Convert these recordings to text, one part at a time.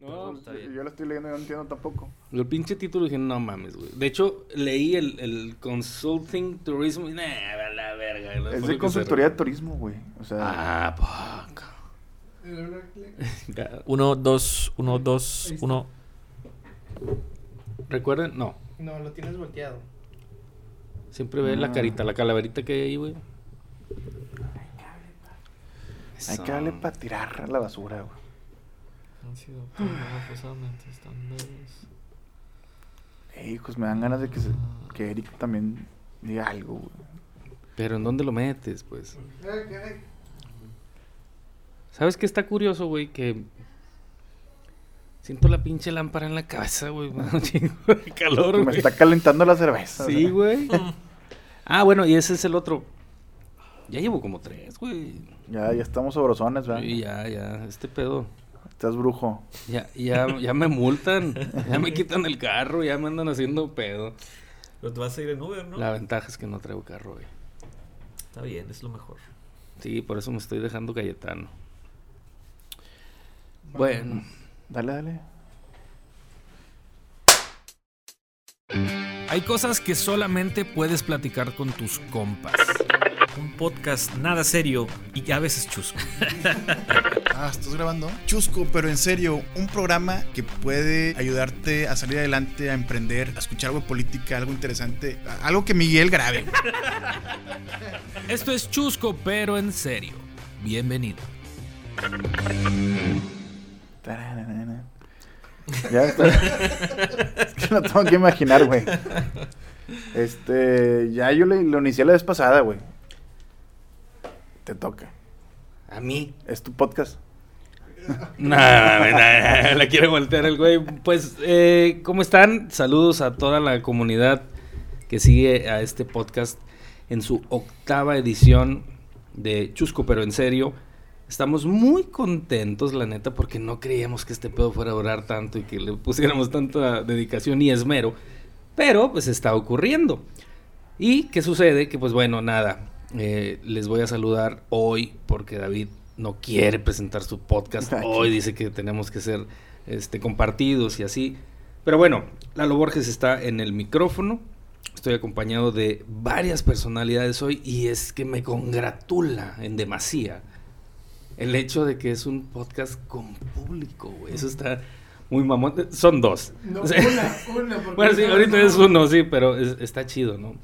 No, está bien. Yo lo estoy leyendo y no entiendo tampoco. El pinche título dije, no mames, güey. De hecho, leí el, el Consulting Tourism y, la verga. Es de consultoría de turismo, güey. O sea, Ah, poco. Uno, dos, uno, dos, uno. ¿Recuerden? No. No, lo tienes volteado. Siempre ve la Ah. carita, la calaverita que hay ahí, güey. hay que darle para tirar a la basura, güey. Han sido forzosamente estándares. Ey, hijos, me dan ganas de que, se- que Eric también diga algo, güey. Pero ¿en dónde lo metes, pues? ¿Sabes qué está curioso, güey? Que siento la pinche lámpara en la cabeza, güey. De calor, Me güey. está calentando la cerveza. Sí, güey. Ah, bueno, y ese es el otro. Ya llevo como tres, güey. Ya, ya estamos sobrosones, ¿verdad? Y ya, ya, este pedo. Estás brujo. Ya, ya, ya me multan. Ya me quitan el carro, ya me andan haciendo pedo. Pero te vas a ir en Uber, ¿no? La ventaja es que no traigo carro, güey. Está bien, es lo mejor. Sí, por eso me estoy dejando Cayetano. Bueno. Dale, dale. Hay cosas que solamente puedes platicar con tus compas. Un podcast nada serio y a veces chusco. Ah, ¿estás grabando? Chusco, pero en serio, un programa que puede ayudarte a salir adelante, a emprender, a escuchar algo de política, algo interesante, algo que Miguel grabe. Esto es chusco, pero en serio. Bienvenido. Ya está. es que no tengo que imaginar, güey. Este, ya yo le- lo inicié la vez pasada, güey. Te toca. A mí. Es tu podcast. No, la quiere voltear el güey. Pues, eh, ¿cómo están? Saludos a toda la comunidad que sigue a este podcast en su octava edición de Chusco, pero en serio. Estamos muy contentos, la neta, porque no creíamos que este pedo fuera a durar tanto y que le pusiéramos tanta dedicación y esmero. Pero, pues, está ocurriendo. ¿Y qué sucede? Que, pues, bueno, nada. Eh, les voy a saludar hoy porque David no quiere presentar su podcast Aquí. hoy. Dice que tenemos que ser este, compartidos y así. Pero bueno, Lalo Borges está en el micrófono. Estoy acompañado de varias personalidades hoy y es que me congratula en demasía el hecho de que es un podcast con público, güey. Eso está muy mamón. Son dos. No, O sea, una, una. porque bueno, sí, ahorita no- es uno, sí, pero es- está chido, ¿no?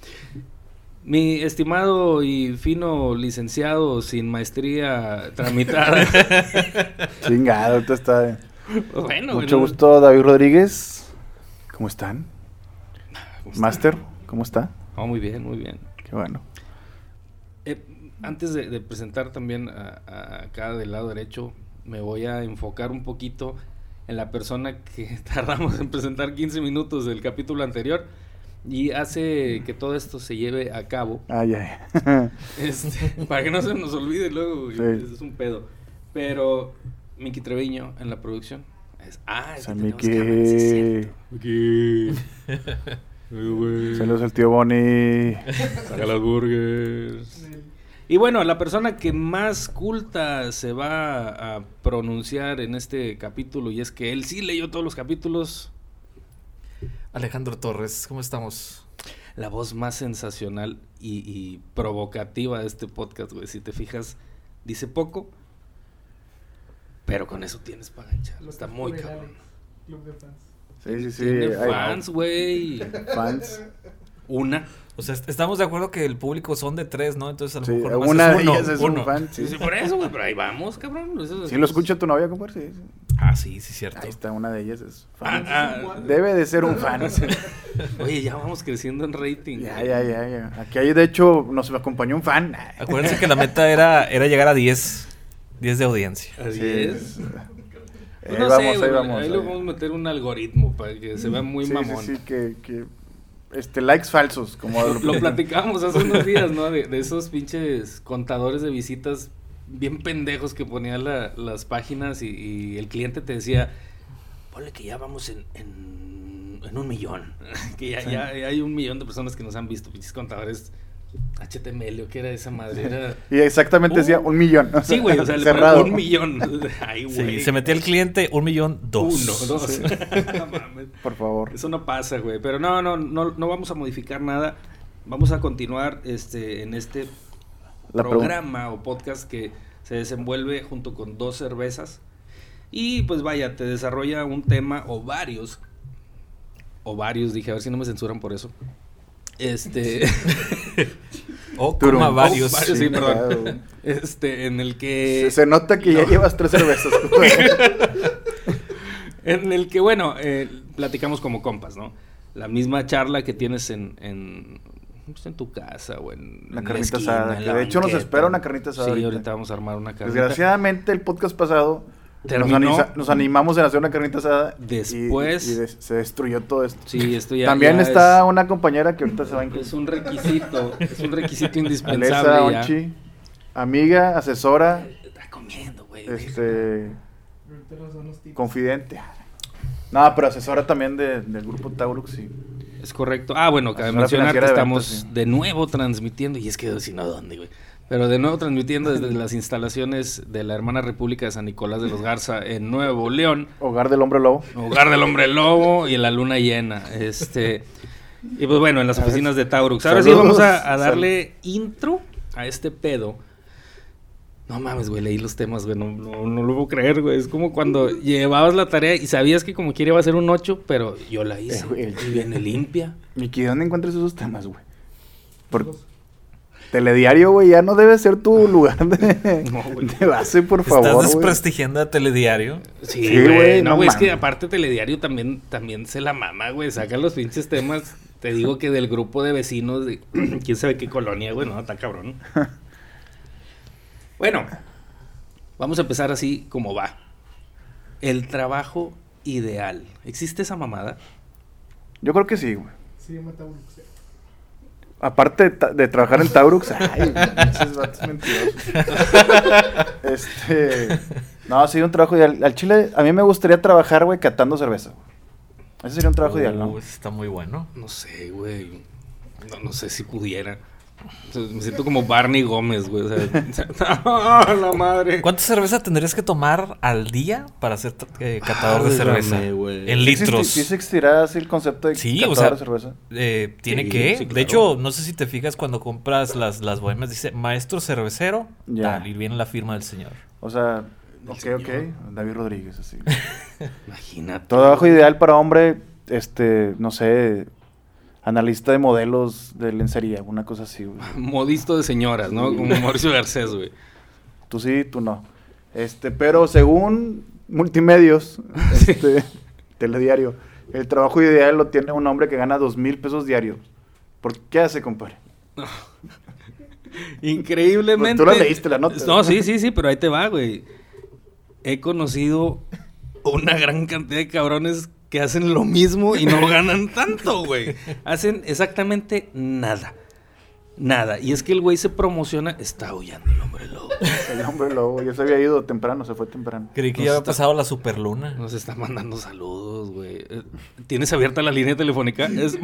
Mi estimado y fino licenciado sin maestría tramitada. Chingado, ahorita está. bueno, Mucho bueno. gusto, David Rodríguez. ¿Cómo están? ¿Cómo está? Master, ¿cómo está? Oh, muy bien, muy bien. Qué bueno. Eh, antes de, de presentar también a, a acá del lado derecho, me voy a enfocar un poquito en la persona que tardamos en presentar 15 minutos del capítulo anterior y hace que todo esto se lleve a cabo. Ay, ay. Este, para que no se nos olvide luego, güey, Sí. es un pedo. Pero Miki Treviño en la producción. Es, ah, es que San tenemos cámara, sí es. Saludos al tío Bonnie. Saca las burgers. Y bueno, la persona que más culta se va a pronunciar en este capítulo, y es que él sí leyó todos los capítulos, Alejandro Torres, ¿cómo estamos? la voz más sensacional y, y provocativa de este podcast, güey. Si te fijas, dice poco, pero con eso tienes para ganchar. Está muy cabrón. Club de fans. Sí, sí, sí. Tiene fans, güey. fans. Una. O sea, est- estamos de acuerdo que el público son de tres, ¿no? Entonces a lo Sí, mejor nomás una es de uno, ellas es uno. un fan. Sí, Sí, sí, por eso, güey. Pero ahí vamos, cabrón. Eso- ¿Sí lo escucha tu novia, compadre? Sí, sí. Ah, sí, sí, cierto. Ahí está, una de ellas es Ah, fan. ah, Debe de ser un fan. Oye, ya vamos creciendo en rating. Ya, ya, ya, ya. Aquí hay, de hecho, nos acompañó un fan. Acuérdense que la meta era, era llegar a 10, 10 de audiencia. Así Sí. es. Ahí Pues no vamos, sé, ahí vamos. Ahí le vamos a meter un algoritmo para que se vea muy sí, mamón. Sí, sí, que, que este, likes falsos, como Lo, lo platicamos hace unos días, ¿no? De, de esos pinches contadores de visitas bien pendejos que ponían la- las páginas y, y el cliente te decía, ponle que ya vamos en, en, en un millón. que ya, ya- ya hay un millón de personas que nos han visto, pinches contadores HTML, ¿o qué era esa madre? Era... Y exactamente Uh. decía un millón. o Sí, güey, o sea, le cerrado. un millón. Ay, güey. Sí, se metía el cliente, un millón, dos. Uno, dos. No mames. Por favor. Eso no pasa, güey. Pero no, no, no, no vamos a modificar nada. Vamos a continuar este, en este La programa o podcast que se desenvuelve junto con dos cervezas. Y pues vaya, te desarrolla un tema o varios. O varios, dije, a ver si no me censuran por eso. Este. O coma varios. Oh, varios, sí, Sí, perdón. claro. Este, en el que. Se, se nota que ya llevas tres cervezas. En el que, bueno, eh, platicamos como compas, ¿no? La misma charla que tienes en, en, pues, en tu casa o en La en carnita esquina, asada, en que la de hecho nos espera una carnita asada Sí, ahorita. ahorita vamos a armar una carnita. Desgraciadamente el podcast pasado nos, animamos en hacer una carnita asada y- Después- y, des- se destruyó todo esto. Sí, esto ya. También ya está es- una compañera que ahorita se va a Es, incluir. un requisito, es un requisito indispensable. Alesa ya. Onchi, amiga, asesora, Está comiendo, güey. este, confidente. No, pero asesora también de- del grupo Taurux sí. Es correcto. Ah, bueno, cabe mencionar que estamos ventas, sí. de nuevo transmitiendo, y es que si no, ¿dónde, güey? Pero de nuevo transmitiendo desde las instalaciones de la hermana República de San Nicolás de los Garza en Nuevo León. Hogar del hombre lobo. Hogar del hombre lobo y en la luna llena. Este. Y pues bueno, en las oficinas de Taurux. Ahora sí vamos a, a darle intro a este pedo. No mames, güey, leí los temas, güey. No, no, no lo puedo creer, güey. Es como cuando llevabas la tarea y sabías que como quiera iba a ser un 8, pero yo la hice. Eh, güey, y viene limpia. Miki, ¿dónde encuentras esos temas, güey? Por telediario, güey, ya no debe ser tu lugar de, No, güey. de base, por Estás favor, güey. desprestigiando a Telediario. Sí, Sí, güey. güey, no, güey, es que aparte Telediario también, también se la mama, güey. Saca los pinches temas. Te digo que del grupo de vecinos de quién sabe qué colonia, güey. No, está cabrón. Bueno, vamos a empezar así como va. El trabajo ideal. ¿Existe esa mamada? Yo creo que sí, güey. Llama Taurus. Aparte de, ta- de trabajar en Taurux, ay, pinches vatos mentirosos. Este, no, sí, un trabajo ideal. Al chile, a mí me gustaría trabajar, güey, catando cerveza. Ese sería un trabajo ideal, ¿no? Uh, ese está muy bueno. No sé, güey. No, no sé si pudiera. Me siento como Barney Gómez, güey. O sea, ¡Ah, la madre! ¿Cuánta cerveza tendrías que tomar al día para ser eh, catador de Válgame, cerveza? güey. En ¿Sí existe- litros. ¿Sí existirá así el concepto de Sí, catador o sea, de cerveza? Eh, tiene Sí, que. sí, De hecho, no sé si te fijas cuando compras las, las bohemas, dice maestro cervecero. Ya. Tal, y viene la firma del señor. O sea, ok, señor. ok. David Rodríguez, así. Imagínate. Trabajo ideal para hombre, este, no sé, analista de modelos de lencería, una cosa así, güey. Modisto de señoras, ¿no? Como Mauricio Garcés, güey. Tú sí, tú no. Este, pero según multimedios, este, telediario, el trabajo ideal lo tiene un hombre que gana dos mil pesos diarios. ¿Por qué hace, compadre? Increíblemente. Tú la leíste, la nota. No, sí, sí, sí, pero ahí te va, güey. He conocido una gran cantidad de cabrones que hacen lo mismo y no ganan tanto, güey. Hacen exactamente nada. Nada. Y es que el güey se promociona. Está huyendo el hombre lobo. El hombre lobo, ya se había ido temprano, se fue temprano. Creí que Nos ya había está- pasado la superluna. Nos está mandando saludos, güey. Eh, ¿Tienes abierta la línea telefónica? Es...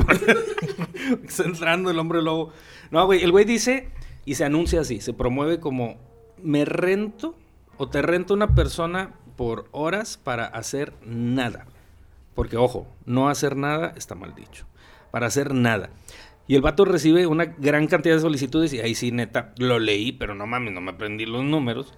está entrando el hombre lobo. No, güey, el güey dice y se anuncia así, se promueve como me rento o te rento una persona por horas para hacer nada. Porque, ojo, no hacer nada está mal dicho. Para hacer nada. Y el vato recibe una gran cantidad de solicitudes y ahí sí, neta, lo leí, pero no mames, no me aprendí los números.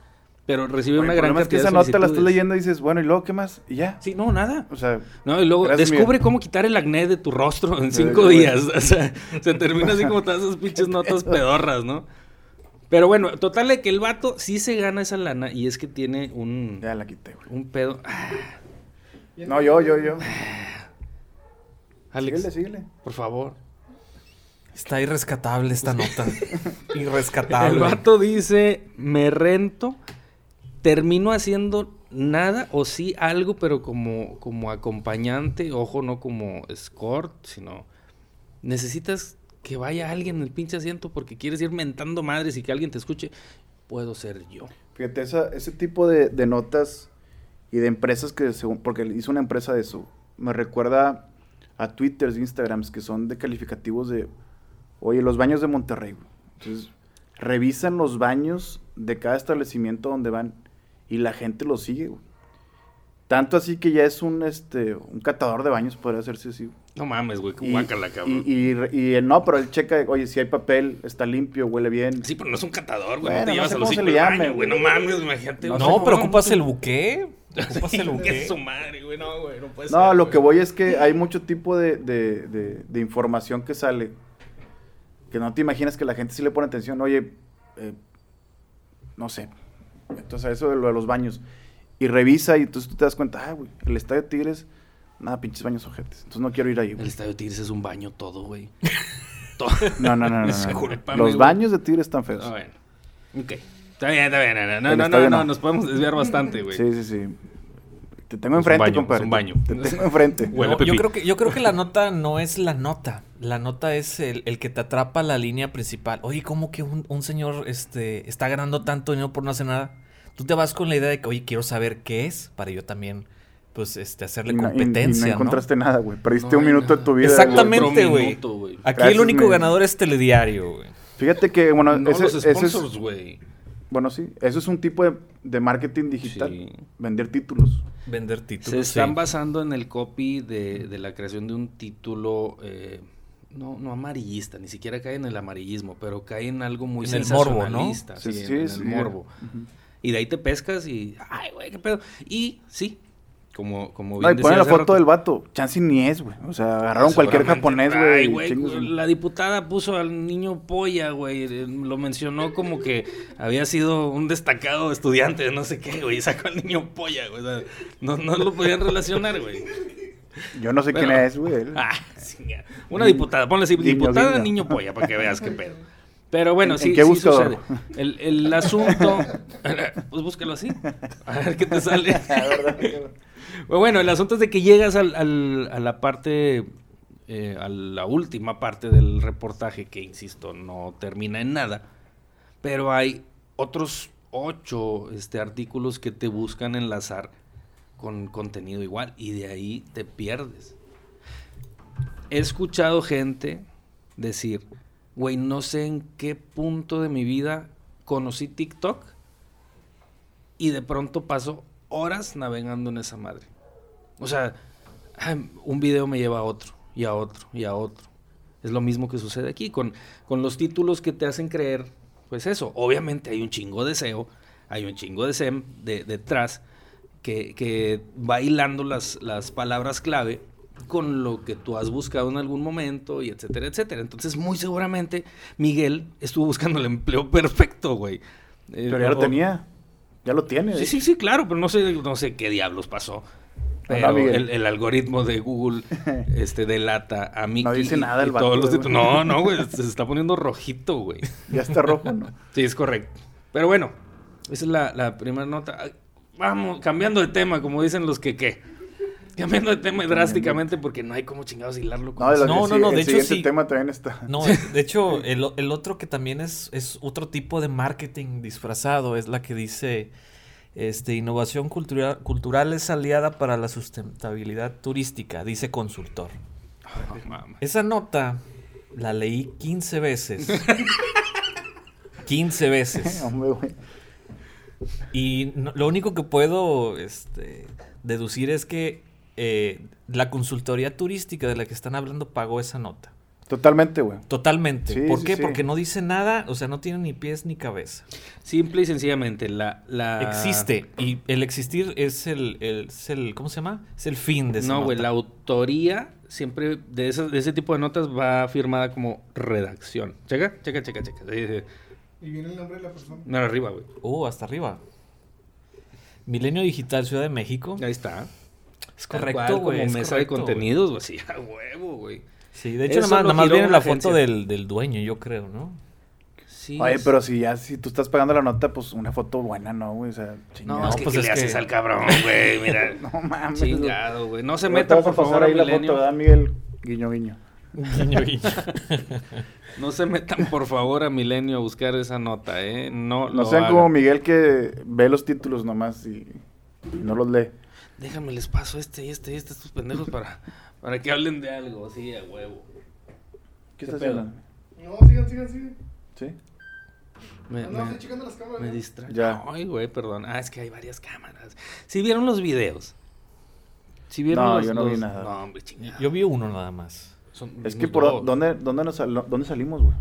Pero recibe Oye, una gran problema es que cantidad esa nota la estás leyendo y dices, bueno, ¿y luego qué más? Y ya. Sí, no, nada. O sea, No, y luego descubre cómo quitar el acné de tu rostro en cinco días. O sea, se termina así como todas esas pinches notas pedorras, ¿no? Pero bueno, total de que el vato sí se gana esa lana y es que tiene un, ya la quité, güey. un pedo. Ah, No, yo, yo, yo. Alex, Síguele, síguele. por favor. Está irrescatable esta nota. irrescatable. El vato dice, me rento, termino haciendo nada o sí algo, pero como, como acompañante, ojo, no como escort, sino necesitas que vaya alguien en el pinche asiento porque quieres ir mentando madres y que alguien te escuche. Puedo ser yo. Fíjate, esa, ese tipo de, de notas y de empresas que, según, porque hizo una empresa de eso, me recuerda a Twitters, Instagrams, que son de calificativos de, oye, los baños de Monterrey, güey. Entonces, revisan los baños de cada establecimiento donde van y la gente los sigue, güey. Tanto así que ya es un, este, un catador de baños, podría hacerse así. güey. No mames, güey, Y, guácala, cabrón. y, y, y, no, pero él checa, oye, si hay papel, está limpio, huele bien. Sí, pero no es un catador, güey. Bueno, no te no llevas sé a los baño, güey. No mames, imagínate. No sé No, cómo- pero ocupas el buque. Ocupas Sí, el que buque. es su madre, güey. No, güey, no puede No, ser, lo güey. que voy es que hay mucho tipo de, de- de- de información que sale que no te imaginas que la gente sí le pone atención. Oye, eh, no sé. Entonces, eso de lo de los baños. Y revisa y entonces tú te das cuenta, ah, güey, el estadio de Tigres, nada, pinches baños ojetes. Entonces no quiero ir ahí, El estadio Tigres es un baño todo, güey. todo. No, no, no, no. no, no. Los baños de Tigres están feos. Ah, bueno. Ok. Está bien, está bien. No, no, no, no, nos podemos desviar bastante, güey. Sí, sí, sí. Te tengo Es un enfrente, baño, compadre. es un baño. Te tengo enfrente. Huele No, a pipí. yo, creo que, yo creo que la nota no es la nota. La nota es el, el que te atrapa la línea principal. Oye, ¿cómo que un, un señor este, está ganando tanto dinero por no hacer nada? Tú te vas con la idea de que, oye, quiero saber qué es para yo también, pues, este, hacerle no- y- y competencia, no ¿no? encontraste nada, güey. Perdiste No un minuto de tu vida. Exactamente. Güey. Aquí Gracias, el único ganador es Telediario, güey. Fíjate que, bueno, No, ese, los ese es, sponsors, güey. Bueno, sí, eso es un tipo de, de marketing digital. Sí. Vender títulos. Vender títulos. Se están sí. basando en el copy de, de la creación de un título, eh, no, no amarillista, ni siquiera cae en el amarillismo, pero cae en algo muy En el morbo, ¿no? sensacionalista, sí, en- en, sí. el morbo. Y de ahí te pescas y, ay, güey, qué pedo. Y sí, como, como No, y bien ponen la foto rato, del vato. Chance ni es, güey. O sea, agarraron cualquier japonés, güey. chingue su- La diputada puso al niño polla, güey. eh, Lo mencionó como que había sido un destacado estudiante de no sé qué, güey. y Sacó al niño polla, güey. o sea, no, no lo podían relacionar, güey. Yo no sé quién es, güey. Ah, chinga. Una diputada, ponle así, diputada guiño. niño polla, para que veas qué pedo. Pero bueno, ¿En- sí, qué sí sucede. El, el asunto, pues búscalo así, a ver qué te sale. Bueno, el asunto es de que llegas a la parte, eh, a la última parte del reportaje, que insisto, no termina en nada, pero hay otros ocho este, artículos que te buscan enlazar con contenido igual y de ahí te pierdes. He escuchado gente decir, güey, no sé en qué punto de mi vida conocí TikTok y de pronto paso horas navegando en esa madre. O sea, un video me lleva a otro, y a otro, y a otro. Es lo mismo que sucede aquí, con, con los títulos que te hacen creer, pues eso, obviamente hay un chingo de SEO, hay un chingo de SEM de- detrás, que, que va hilando las, las palabras clave con lo que tú has buscado en algún momento, y etcétera, etcétera. Entonces, muy seguramente, Miguel estuvo buscando el empleo perfecto, güey. Eh, Pero ya lo tenía. Ya lo tiene. Sí, sí, sí, claro, pero no sé, no sé qué diablos pasó. Pero el, el algoritmo de Google este, delata a mí. No dice nada el vato, todos los. No, no, güey, se está poniendo rojito, güey. Ya está rojo, ¿no? Sí, es correcto. Pero bueno, esa es la, la primera nota. Vamos, cambiando de tema, como dicen los que qué. Cambiando de tema drásticamente porque no hay como chingados hilarlo. con No, eso. No, no, no, el de hecho sí. tema también está. No, de hecho, el, el otro que también es, es otro tipo de marketing disfrazado es la que dice, este, innovación cultural, cultural es aliada para la sustentabilidad turística, dice consultor. Esa nota la leí 15 veces. 15 veces. Hombre, güey. Y no- lo único que puedo este, deducir es que eh, la consultoría turística de la que están hablando pagó esa nota. Totalmente, güey. Totalmente. Sí, ¿Por sí, qué? sí. Porque no dice nada, o sea, no tiene ni pies ni cabeza. Simple y sencillamente, la. la... Existe. Y el existir es el, el- es el- ¿cómo se llama? Es el fin de esa No, güey, la autoría siempre de, esas- de ese tipo de notas va firmada como redacción. Checa, checa, checa, checa. Sí, sí. Y viene el nombre de la persona. No, arriba, güey. Uh, hasta arriba. Milenio Digital Ciudad de México. Ahí está. Es correcto, güey. Como es mesa de correcto, contenidos, güey. Sí, a huevo, güey. Sí, de hecho, Eso nada más, nada viene la foto del, del dueño, yo creo, ¿no? Sí. Oye, es- pero si ya, si tú estás pagando la nota, pues una foto buena, ¿no, güey? O sea, No, chingado. es que pues ¿qué es le que- haces al cabrón, güey? Mira. No mames. Chingado, güey. No se vas por favor, ahí la foto, ¿verdad, Miguel? Guiño, guiño. Guiño, guiño. No se metan, por favor, a Milenio a buscar esa nota, ¿eh? No, No lo sean hagan. como Miguel que ve los títulos nomás y, y no los lee. Déjame les paso este y este y este, estos pendejos para, para que hablen de algo, sí, a huevo. ¿Qué ¿Qué estás haciendo? No, sigan, sigan, sigan. ¿Sí? Me, No, me- no, estoy checando las cámaras. me ¿no? distrae. Ya. Ay, güey, perdón. Ah, es que hay varias cámaras. Si vieron los videos. Si vieron No, los, yo no vi nada. No, hombre, chingada. Yo vi uno nada más. Son- Es que por dónde, dónde, nos sal- dónde salimos, güey.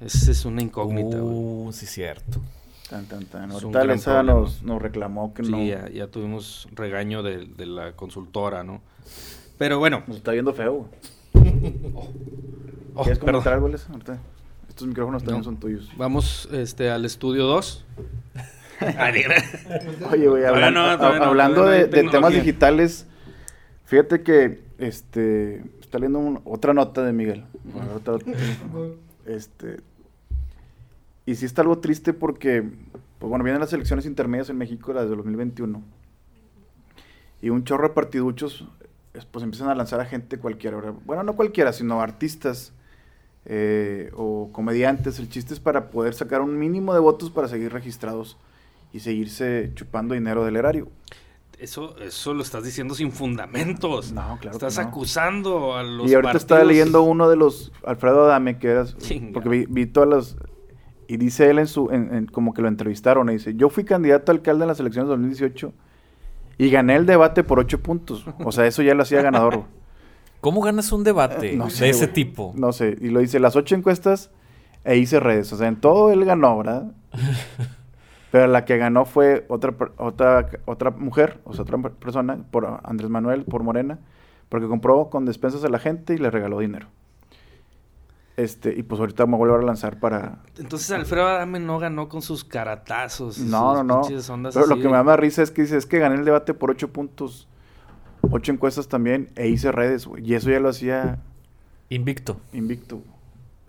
Esa es una incógnita, güey. Uh, sí, cierto. Tan, tan, tan. Ahorita nos, nos reclamó que Sí, no. ya, ya tuvimos regaño de, de la consultora, ¿no? Pero bueno. Nos está viendo feo, güey. Oh, ¿Quieres perdón. comentar algo, Alexa? Ahorita. Estos micrófonos también No. son tuyos. Vamos este, al estudio 2. Ah, diga. Oye, güey, Todavía hablan- no, a- no, hablando de, de temas digitales, fíjate que este está leyendo un- otra nota de Miguel. Otra- este y sí está algo triste porque pues bueno, vienen las elecciones intermedias en México, las de 2021. Y un chorro de partiduchos es- pues empiezan a lanzar a gente cualquiera. Bueno, no cualquiera, sino artistas eh, o comediantes. El chiste es para poder sacar un mínimo de votos para seguir registrados y seguirse chupando dinero del erario. Eso, eso lo estás diciendo sin fundamentos. No, claro que Estás no. acusando a los y ahorita estaba leyendo uno de los Alfredo Adame que era porque vi, vi todas las y dice él en su en- en- como que lo entrevistaron y dice yo fui candidato a alcalde en las elecciones de 2018 y gané el debate por ocho puntos o sea eso ya lo hacía ganador. ¿Cómo ganas un debate no de sé, ese güey. tipo? no sé y lo dice las ocho encuestas e hice redes o sea en todo él ganó verdad pero la que ganó fue otra otra otra mujer o sea otra per- persona por Andrés Manuel por Morena porque compró con despensas a la gente y le regaló dinero este y pues ahorita me voy a volver a lanzar para Entonces Alfredo Adame no ganó con sus caratazos. no sus no no pero lo que de- me da más risa es que dice es que gané el debate por ocho puntos ocho encuestas también e hice redes güey y eso ya lo hacía Invicto. invicto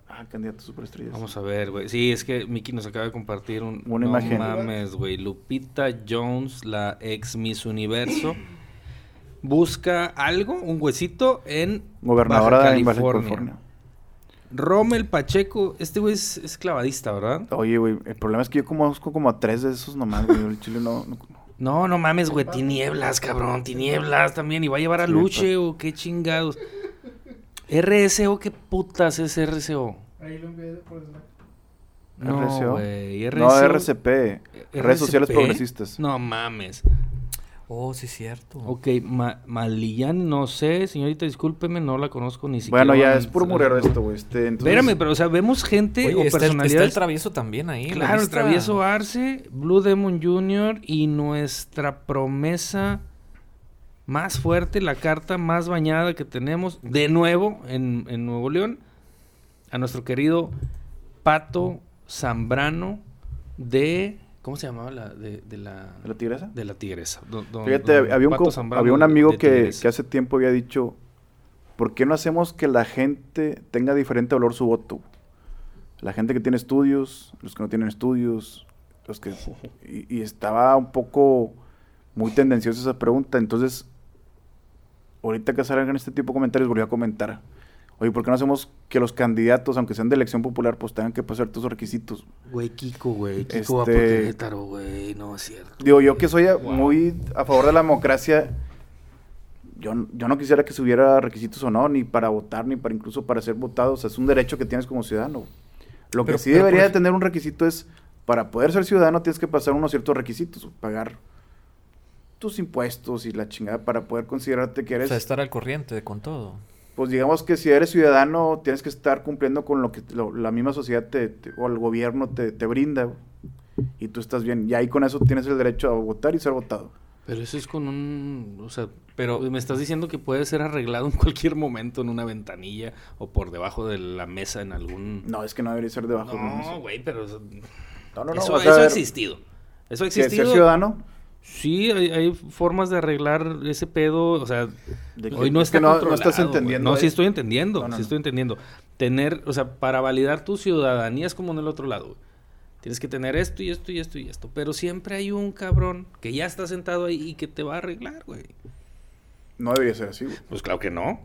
ah candidato superestrellas Vamos a ver, güey. Sí, es que Miki nos acaba de compartir un, Una no imagen. mames, güey. Lupita Jones, la ex Miss Universo, busca algo, un huesito en gobernadora Baja de Baja California. Rommel Pacheco, este güey es, es clavadista, ¿verdad? Oye, güey, el problema es que yo conozco como a tres de esos nomás, güey. El chile no, no- No, no mames, güey. Tinieblas, cabrón. Tinieblas también. Y va a llevar a Luche o qué chingados. RSO, ¿qué putas es RSO? Ahí lo envié por Slack. No, RSO. güey. No, RSO. RCP. Redes Sociales. Progresistas. No mames. Oh, sí, cierto. Ok, Ma Malillán, no sé, señorita, discúlpeme, no la conozco ni siquiera. Bueno, ya es puro murero esto, güey. Este, entonces, Espérame, pero o sea, vemos gente Oye, o está, el, está el personalidades. travieso también ahí. claro, el travieso Arce, Blue Demon Jr. y nuestra promesa más fuerte, la carta más bañada que tenemos, de nuevo en, en Nuevo León, a nuestro querido Pato Zambrano de. ¿Cómo se llamaba la de, de la ¿De la tigresa? de la tigresa? Don- don- Fíjate, don había un, Zambrano había un amigo de que, Tigresa. que hace tiempo había dicho, ¿por qué no hacemos que la gente tenga diferente valor su voto? La gente que tiene estudios, los que no tienen estudios, los que... Y, y estaba un poco muy tendenciosa esa pregunta, entonces, ahorita que salgan este tipo de comentarios, volví a comentar, oye, ¿por qué no hacemos que los candidatos, aunque sean de elección popular, pues tengan que pasar todos los requisitos? Güey, Kiko, güey. Kiko va por Este- Querétaro, güey. No es cierto. Digo, yo que soy a- muy a favor de la democracia, yo, yo no quisiera que se hubiera requisitos o no, ni para votar, ni para incluso para ser votado. O sea, es un derecho que tienes como ciudadano. Lo Pero- que sí pero, debería por de tener un requisito es, para poder ser ciudadano tienes que pasar unos ciertos requisitos, pagar tus impuestos y la chingada para poder considerarte que O eres... sea, estar al corriente con todo. Pues digamos que si eres ciudadano tienes que estar cumpliendo con lo que lo- la misma sociedad te, te- o el gobierno te, te brinda y tú estás bien. Y ahí con eso tienes el derecho a votar y ser votado. Pero eso es con un... O sea, Pero- me estás diciendo que puede ser arreglado en cualquier momento en una ventanilla o por debajo de la mesa en algún... No, es que no debería ser debajo de una mesa. No, güey, pero... No, no, no. eso o sea, eso ha existido. Eso ha existido. ser ciudadano. Sí, hay, hay formas de arreglar ese pedo. O sea, de que- hoy no es está que no, no estás entendiendo. No, sí estoy entendiendo. No, no, sí estoy entendiendo. Tener, o sea, para validar tu ciudadanía es como en el otro lado. güey. Tienes que tener esto y esto y esto y esto. Pero siempre hay un cabrón que ya está sentado ahí y que te va a arreglar, güey. No debería ser así. güey. Pues claro que no.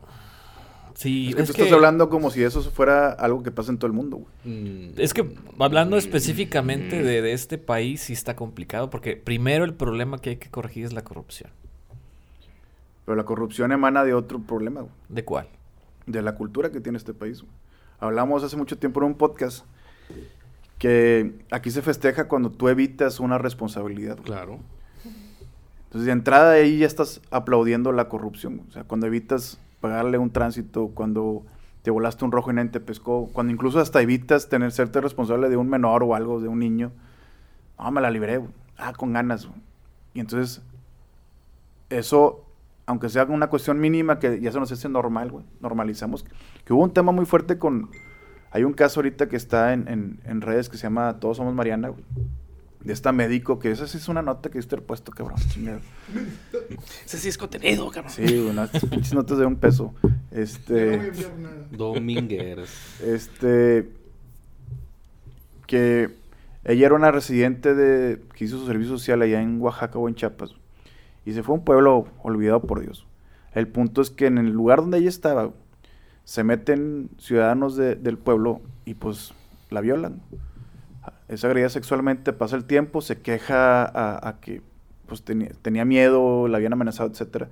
Sí, es que tú estás hablando como si eso fuera algo que pasa en todo el mundo. güey. Mm, Es que hablando específicamente de, de este país, sí está complicado, porque primero el problema que hay que corregir es la corrupción. Pero la corrupción emana de otro problema, güey, ¿De cuál? de la cultura que tiene este país. güey. Hablamos hace mucho tiempo en un podcast que aquí se festeja cuando tú evitas una responsabilidad. güey. Claro. Entonces, de entrada ahí ya estás aplaudiendo la corrupción. O sea, cuando evitas pagarle un tránsito, cuando te volaste un rojo y nadie te pescó, cuando incluso hasta evitas tener serte responsable de un menor o algo, de un niño. Ah, me la libré. Ah, con ganas. Y entonces, eso, aunque sea una cuestión mínima que ya se nos hace normal, güey, normalizamos. Que hubo un tema muy fuerte con... Hay un caso ahorita que está en, en- en redes que se llama Todos Somos Mariana, güey. De esta médico, que esa sí es una nota que yo estoy puesto, cabrón. Ese sí es contenido, cabrón. Sí, unas pinches notas de un peso. Este... Domingueras. Este. Que ella era una residente de. que hizo su servicio social allá en Oaxaca o en Chiapas. Y se fue a un pueblo olvidado por Dios. El punto es que en el lugar donde ella estaba, se meten ciudadanos de- del pueblo y pues la violan. Es agredida sexualmente, pasa el tiempo, se queja a, que pues tenía, tenía miedo, la habían amenazado, etcétera.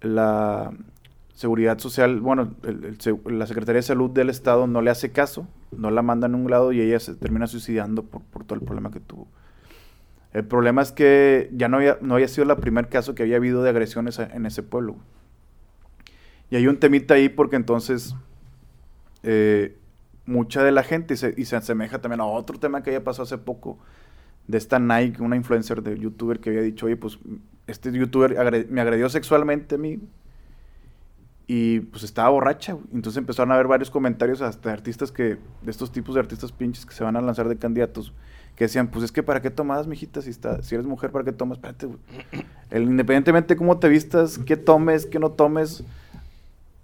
La seguridad social, bueno, la Secretaría de Salud del Estado no le hace caso, no la mandan a un lado y ella se termina suicidando por, por todo el problema que tuvo. El problema es que ya no había, no había sido el primer caso que había habido de agresiones en ese pueblo. Y hay un temita ahí porque entonces eh, mucha de la gente, y se, y se asemeja también a otro tema que había pasado hace poco, de esta Nike, una influencer de youtuber que había dicho, oye, pues este youtuber me agredió sexualmente a mí y pues estaba borracha. Entonces empezaron a haber varios comentarios hasta artistas que, de estos tipos de artistas pinches que se van a lanzar de candidatos, que decían, pues es que para qué tomas, mijita, si, está, si eres mujer, ¿para qué tomas? Espérate. El, independientemente de cómo te vistas, qué tomes, qué no tomes,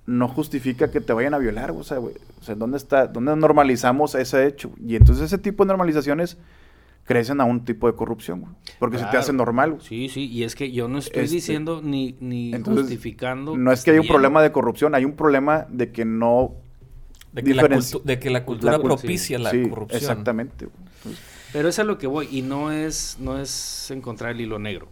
no justifica que te vayan a violar, o sea, güey. O sea, ¿dónde está, dónde normalizamos ese hecho? Y entonces ese tipo de normalizaciones crecen a un tipo de corrupción, güey. Porque se te hace normal, güey. Sí, sí, y es que yo no estoy Este, diciendo ni, ni Entonces, justificando. No es que haya un problema de corrupción, hay un problema de que no De que, la cultu- de que la cultura cul- propicia la sí, corrupción. Exactamente. güey. Entonces, Pero es a lo que voy, y no es, no es encontrar el hilo negro.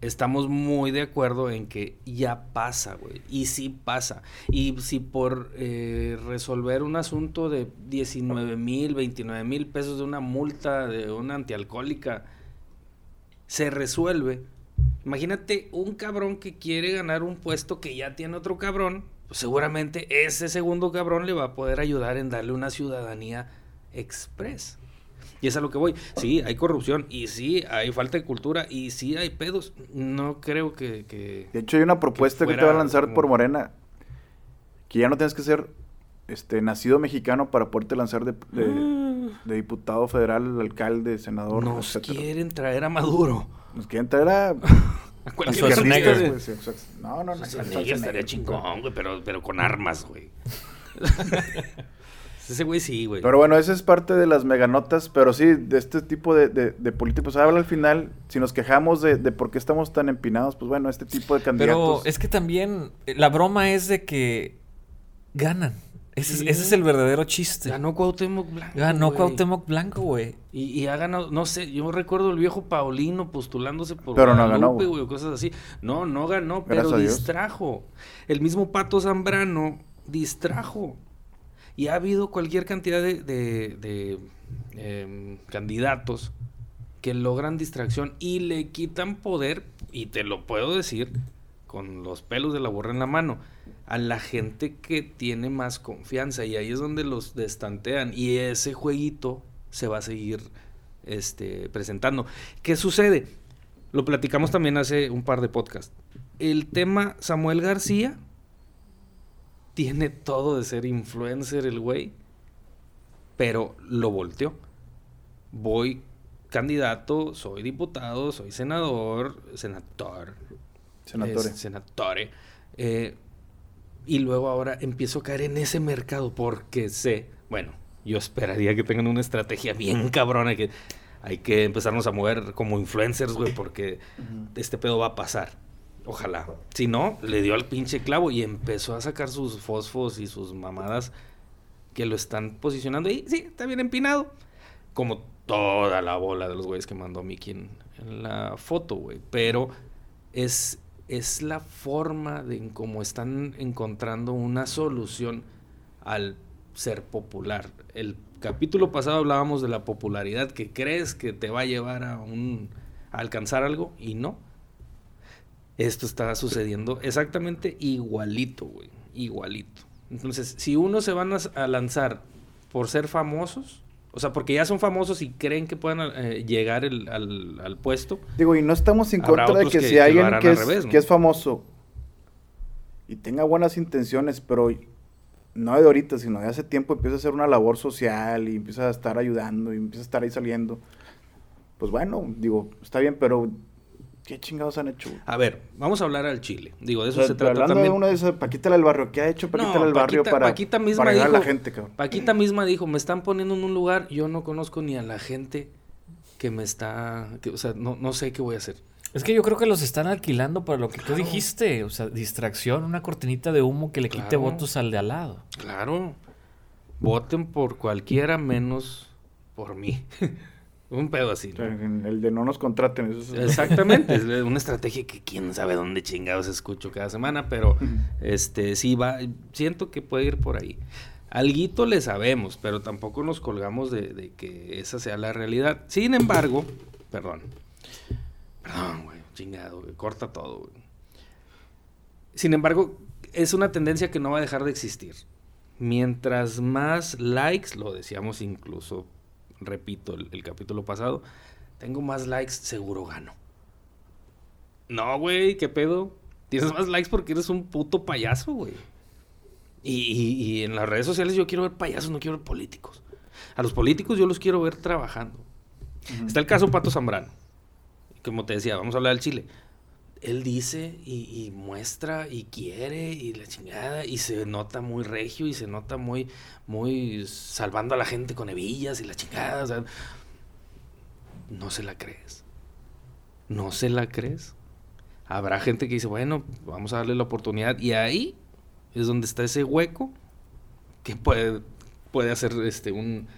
Estamos muy de acuerdo en que ya pasa, güey. Y sí pasa. Y si por eh, resolver un asunto de 19 mil, 29 mil pesos de una multa de una antialcohólica se resuelve. Imagínate un cabrón que quiere ganar un puesto que ya tiene otro cabrón. Pues seguramente ese segundo cabrón le va a poder ayudar en darle una ciudadanía express. Y es a lo que voy. Sí, hay corrupción y sí, hay falta de cultura y sí hay pedos. No creo que... que- de hecho, hay una propuesta que, te va a lanzar como- por Morena, que ya no tienes que ser este, nacido mexicano para poderte lanzar de, de- de diputado federal, alcalde, senador, Ah. Nos etcétera. quieren traer a Maduro. Nos quieren traer a... A cualquier. No, no, no. Estaría chingón, güey, pero, pero con armas, güey. Ese güey sí, güey. Pero bueno, esa es parte de las meganotas, pero sí, de este tipo de, de, de políticos. Habla al final, si nos quejamos de, de por qué estamos tan empinados, pues bueno, este tipo de Pero candidatos... es que también eh, la broma es de que ganan. Ese, es- Sí. ese es el verdadero chiste. Ganó Cuauhtémoc Blanco, Ganó güey. Cuauhtémoc Blanco, güey. Y, y ha ganado, no sé, yo recuerdo el viejo Paulino postulándose por Pero no ganó, güey. cosas así. No, no ganó, Gracias pero distrajo. El mismo Pato Zambrano distrajo. Y ha habido cualquier cantidad de, de- em, candidatos que logran distracción y le quitan poder, y te lo puedo decir, con los pelos de la borra en la mano, a la gente que tiene más confianza. Y ahí es donde los destantean. Y ese jueguito se va a seguir este, presentando. ¿Qué sucede? Lo platicamos también hace un par de podcasts. El tema Samuel García tiene todo de ser influencer el güey, pero lo volteó. Voy candidato, soy diputado, soy senador, senador, Senatore. es senatore. Eh, y luego ahora empiezo a caer en ese mercado porque sé, bueno, yo esperaría que tengan una estrategia bien cabrona que hay que empezarnos a mover como influencers, güey, porque este pedo va a pasar. Ojalá. Si no, le dio al pinche clavo y empezó a sacar sus fosfos y sus mamadas que lo están posicionando. Y sí, está bien empinado. Como toda la bola de los güeyes que mandó Mickey en, en la foto, güey. Pero es, es la forma de en cómo están encontrando una solución al ser popular. El capítulo pasado hablábamos de la popularidad que crees que te va a llevar a un a alcanzar algo y no. Esto está sucediendo exactamente igualito, güey, igualito. Entonces, si uno se van a, lanzar por ser famosos, o sea, porque ya son famosos y creen que puedan eh, llegar el- al, al puesto, Digo, y no estamos en contra de que, que- si alguien que es, revés, ¿no? que es famoso y tenga buenas intenciones, pero no de ahorita, sino de hace tiempo empieza a hacer una labor social y empieza a estar ayudando y empieza a estar ahí saliendo. Pues bueno, digo, está bien, pero ¿qué chingados han hecho? güey? a ver, vamos a hablar al Chile. Digo, de O eso sea, se trata hablando también. de una de esas, Paquita del barrio, ¿qué ha hecho Paquita No, del barrio Paquita- para, Paquita misma para ayudar a la gente, cabrón? Paquita misma dijo, me están poniendo en un lugar, yo no conozco ni a la gente que me está, que, o sea, no, no sé qué voy a hacer. Es que yo creo que los están alquilando para lo que tú dijiste. O sea, distracción, una cortinita de humo que le quite votos al de al lado. Claro, voten por cualquiera menos por mí. un pedo así. ¿no? el de no nos contraten. Eso es- Exactamente, es una estrategia que quién sabe dónde chingados escucho cada semana, pero este sí va, siento que puede ir por ahí. Alguito le sabemos, pero tampoco nos colgamos de, de que esa sea la realidad. Sin embargo, perdón, perdón, güey, chingado, güey, corta todo, güey. Sin embargo, es una tendencia que no va a dejar de existir. Mientras más likes, lo decíamos incluso, repito, el, el capítulo pasado, tengo más likes, seguro gano. No, güey, ¿qué pedo? Tienes más likes porque eres un puto payaso, güey. Y, y- y en las redes sociales yo quiero ver payasos, no quiero ver políticos. A los políticos yo los quiero ver trabajando. Está el caso Pato Zambrano. Como te decía, vamos a hablar del Chile. Él dice y, muestra y quiere y la chingada y se nota muy regio y se nota muy, muy salvando a la gente con hebillas y la chingada. no se la crees. No se la crees. Habrá gente que dice, bueno, vamos a darle la oportunidad. Y ahí es donde está ese hueco que puede, puede hacer este un,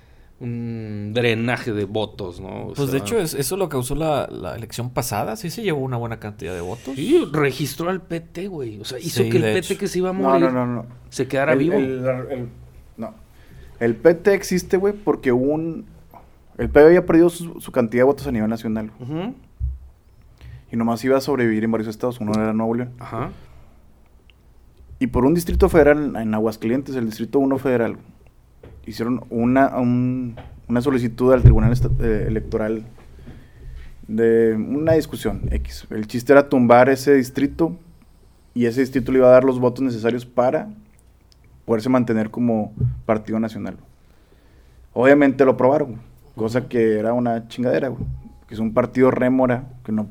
un drenaje de votos, ¿no? O Pues de hecho, es- eso lo causó la, la elección pasada. Sí se llevó una buena cantidad de votos. Sí, registró al PT, güey. O sea, hizo Sí, que el PT hecho. que se iba a No, morir no, no, no. se quedara El- vivo. el- el- no. El PT existe, güey, porque un... El PT había perdido su, su cantidad de votos a nivel nacional. Y nomás iba a sobrevivir en varios estados. Uno era Nuevo León. Ajá. Y por un distrito federal en Aguascalientes, el distrito 1 federal, hicieron una, un- una solicitud al Tribunal eh, Electoral de una discusión X. El chiste era tumbar ese distrito y ese distrito le iba a dar los votos necesarios para poderse mantener como partido nacional. Obviamente lo aprobaron, cosa que era una chingadera, güey, que es un partido rémora que no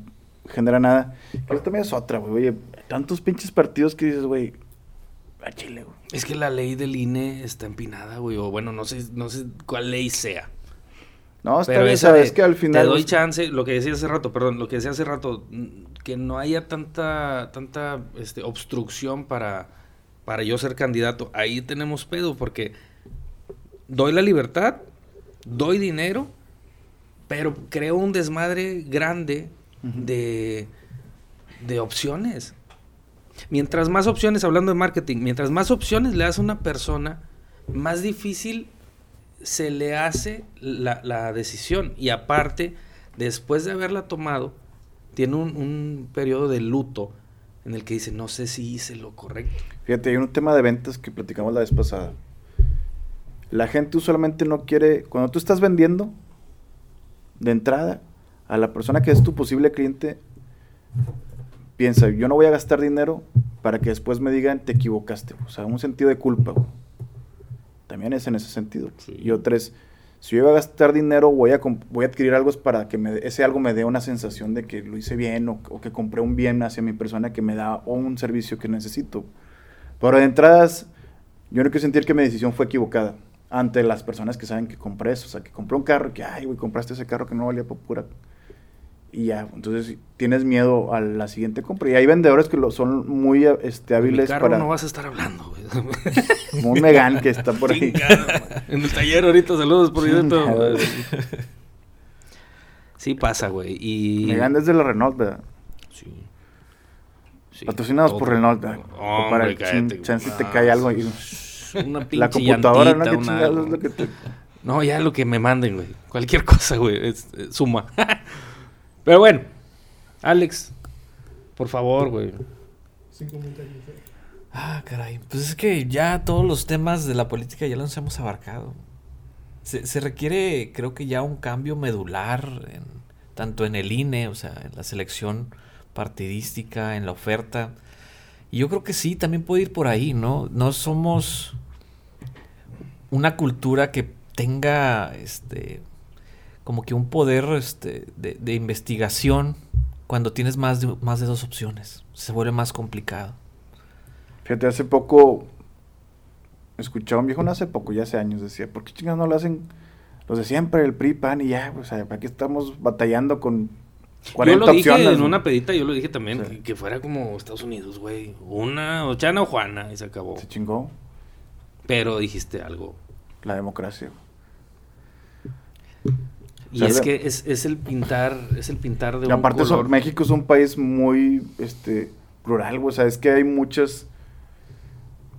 genera nada. Eso también es otra, güey. Oye, tantos pinches partidos que dices, güey, a Chile, güey. Es que la ley del INE está empinada, güey. O bueno, no sé, no sé cuál ley sea. No, está Pero bien, esa sabes de, que al final. te doy chance, lo que decía hace rato, perdón, lo que decía hace rato, mm, que no haya tanta, tanta este, obstrucción para, para yo ser candidato. Ahí tenemos pedo, porque doy la libertad, doy dinero, pero creo un desmadre grande de, de opciones. Mientras más opciones, hablando de marketing, mientras más opciones le das a una persona, más difícil se le hace la, decisión. Y aparte, después de haberla tomado, tiene un, un periodo de luto en el que dice, no sé si hice lo correcto. Fíjate, hay un tema de ventas que platicamos la vez pasada. La gente usualmente no quiere. Cuando tú estás vendiendo, de entrada, a la persona que es tu posible cliente, piensa, yo no voy a gastar dinero para que después me digan, te equivocaste. O sea, un sentido de culpa. güey. También es en ese sentido. Sí. Y otra es, si yo voy a gastar dinero, voy a, voy a adquirir algo para que me, ese algo me dé una sensación de que lo hice bien o, o que compré un bien hacia mi persona que me da o un servicio que necesito. Pero de entradas, yo no quiero sentir que mi decisión fue equivocada ante las personas que saben que compré eso. O sea, que compré un carro y que, ay, güey, compraste ese carro que no valía por pura. Y ya, entonces tienes miedo a la siguiente compra. Y hay vendedores que lo, son muy este, mi hábiles carro para. no vas a estar hablando, güey. Como un Megan que está por ahí. En el taller ahorita, saludos por. Chingada. Sí pasa, güey. Y... Megan es de la Renault, ¿verdad? Sí. Sí, Patrocinados por. Renault. ¿verdad? Hombre, para el cállate, chance te cae algo y Una pinche la computadora, ¿no? llantita, ¿Qué una- chingados es lo que te... No, ya lo que me manden, güey. Cualquier cosa, güey. Es, es suma. Pero bueno, Alex, por favor, güey. Comentarios. Ah, caray. Pues es que ya todos los temas de la política ya los hemos abarcado. Se, se requiere, creo que ya un cambio medular, en- tanto en el INE, o sea, en la selección partidística, en la oferta. Y yo creo que sí, también puede ir por ahí, ¿no? No somos una cultura que tenga, este, como que un poder, este, de, de investigación cuando tienes más de, más de dos opciones. Se vuelve más complicado. Fíjate, hace poco escuchaba un viejo, no hace poco, ya hace años, decía, ¿por qué chingados no lo hacen los de siempre, el PRI, PAN y ya? O sea, ¿para qué estamos batallando con 40 yo lo dije opciones? en güey? una pedita, yo lo dije también, Sí. que fuera como Estados Unidos, güey. Una, o Chana o Juana, y se acabó. Se chingó Pero dijiste algo. la democracia. Y sea, es que es, es el pintar, es el pintar de Y un aparte, son- color. México es un país muy este, plural, güey. O sea, es que hay muchas.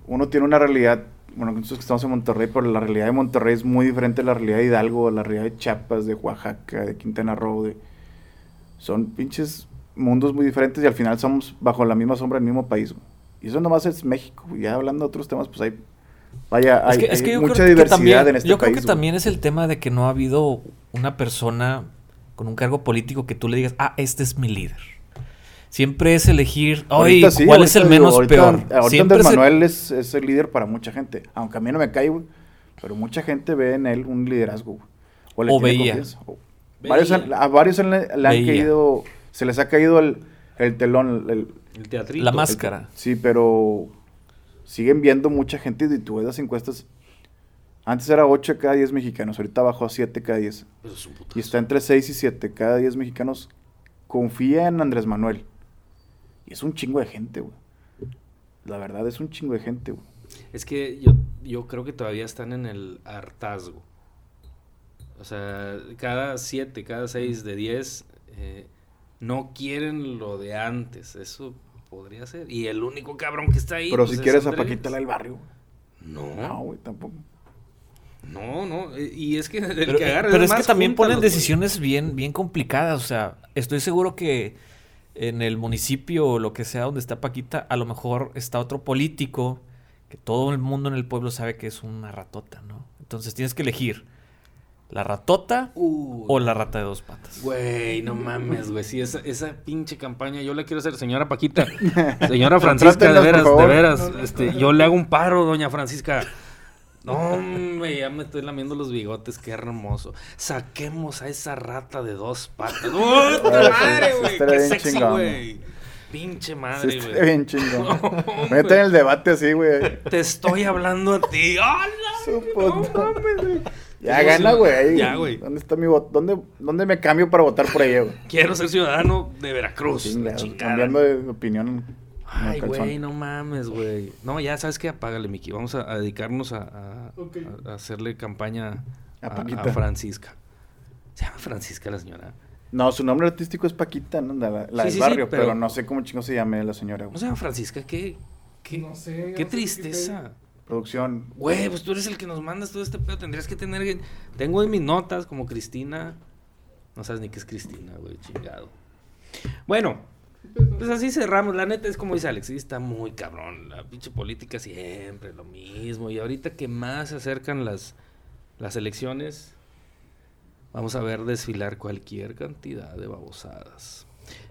Uno tiene una realidad. Bueno, nosotros que estamos en Monterrey, pero la realidad de Monterrey es muy diferente a la realidad de Hidalgo, a la realidad de Chiapas, de Oaxaca, de Quintana Roo. de- Son pinches mundos muy diferentes y al final somos bajo la misma sombra del mismo país. güey. Y eso nomás es México. Ya hablando de otros temas, pues hay. Vaya, hay, es que, es hay que yo mucha diversidad también, en este yo país. creo que güey. también es el tema de que no ha habido una persona con un cargo político que tú le digas, ah, este es mi líder. Siempre es elegir, oye, sí, ¿cuál es el digo, menos ahorita- peor? Ahorita Siempre Andrés es el- Manuel es, es el líder para mucha gente. Aunque a mí no me cae, güey. Pero mucha gente ve en él un liderazgo, güey. le O tiene veía. confianza. O- Varios a varios le, han caído, se les ha caído el, el telón. el- El teatrito. La máscara. sí, pero siguen viendo mucha gente y tú ves las encuestas. Antes era 8 de cada 10 mexicanos, ahorita bajó a 7 cada 10. Pero es un putazo. Y está entre 6 y 7. Cada 10 mexicanos confía en Andrés Manuel. Y es un chingo de gente, güey. La verdad es un chingo de gente, güey. Es que yo, yo creo que todavía están en el hartazgo. O sea, cada siete, cada seis de diez eh, no quieren lo de antes. Eso podría ser. Y el único cabrón que está ahí. Pero pues, si es quieres a Andrés. Paquita la del barrio. No, no, güey, tampoco. No. eh, Y es que el Pero, que agarre pero es que también ponen decisiones bien, bien complicadas. O sea, estoy seguro que en el municipio o lo que sea donde está Paquita, a lo mejor está otro político que todo el mundo en el pueblo sabe que es una ratota, ¿no? Entonces tienes que elegir la ratota o la rata de dos patas. Güey, no mames, güey. Sí, esa, esa pinche campaña yo la quiero hacer, señora Paquita. Señora Francisca, de veras, de veras. Este, yo le hago un paro, doña Francisca. No, hombre, ya me estoy lamiendo los bigotes, qué hermoso. Saquemos a esa rata de dos patas. ¡Oh, puta Ah, madre, güey! ¡Qué sexy, güey! Pinche madre, güey. bien chingón. No, Mete en el debate así, güey. Te estoy hablando a ti. ¡Hala! Su No puta. mames, güey. Ya gana, güey. Ya, güey. ¿Dónde está mi voto? ¿Dónde, ¿Dónde me cambio para votar por ella, güey? Quiero ser ciudadano de Veracruz. Chinga, la chingada. cambiando de opinión. Ay, güey, no mames, güey. No, ya sabes qué, apágale, Miki. Vamos a, a dedicarnos a, a- Ok. a- a hacerle campaña A a, a Paquita. Francisca. Se llama Francisca la señora. No, su nombre artístico es Paquita, ¿no? La, la Sí, del sí, sí, barrio, pero- pero... no sé cómo chingo se llame la señora, ¿No güey. se llama Francisca? ¿Qué? ¿Qué, No sé, qué no sé tristeza? Producción. Güey, pues tú eres el que nos mandas todo este pedo. Tendrías que tener. Tengo en mis notas como Cristina. No sabes ni qué es Cristina, güey, chingado. Bueno, pues así cerramos. La neta es como dice Alex, sí está muy cabrón. La pinche política siempre lo mismo. Y ahorita que más se acercan las, las elecciones, vamos a ver desfilar cualquier cantidad de babosadas.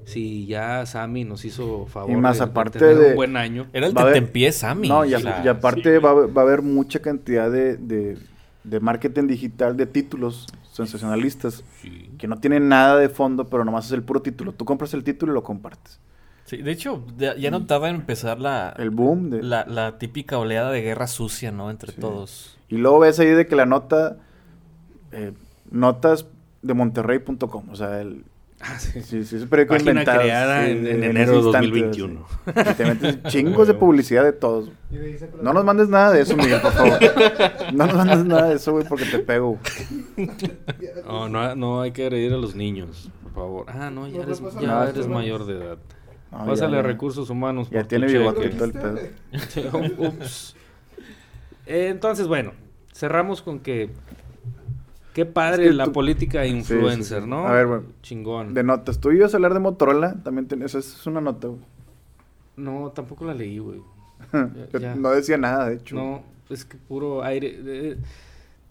Si ya Sammy nos hizo favor Y más de- de aparte tener de- un buen año. Era el tentempié Sammy. No, y, a- aparte va, a haber- va a haber mucha cantidad de, de, de marketing digital de títulos sensacionalistas Sí. que no tienen nada de fondo, pero nomás es el puro título. Tú compras el título y lo compartes. sí, de hecho, ya, ya no tarda en empezar la, El boom. De, la, la típica oleada de guerra sucia, ¿no? Entre Sí. todos. Y luego ves ahí de que la nota, eh, notas de Monterrey.com, o sea, el, Ah, sí. sí, sí, es un periódico Página inventado. creada sí, en, en enero de instante, 2021. sí. Y te metes chingos de publicidad de todos. No nos mandes nada de eso, Miguel, por favor. No nos mandes nada de eso, güey, porque te pego. No, no, no hay que agredir a los niños, por favor. Ah, no, ya eres, ya eres mayor de edad. No, Pásale ya, a recursos humanos. Ya por tiene todo el pedo. Ups. Entonces, bueno, cerramos con que Qué padre Es que la tú- política sí, influencer, sí. ¿no? A ver, güey. Chingón. De notas. Tú ibas a hablar de Motorola, también tenés, esa es una nota, güey. No, tampoco la leí, güey. ya. No decía nada, de hecho. No, es que puro aire. eh,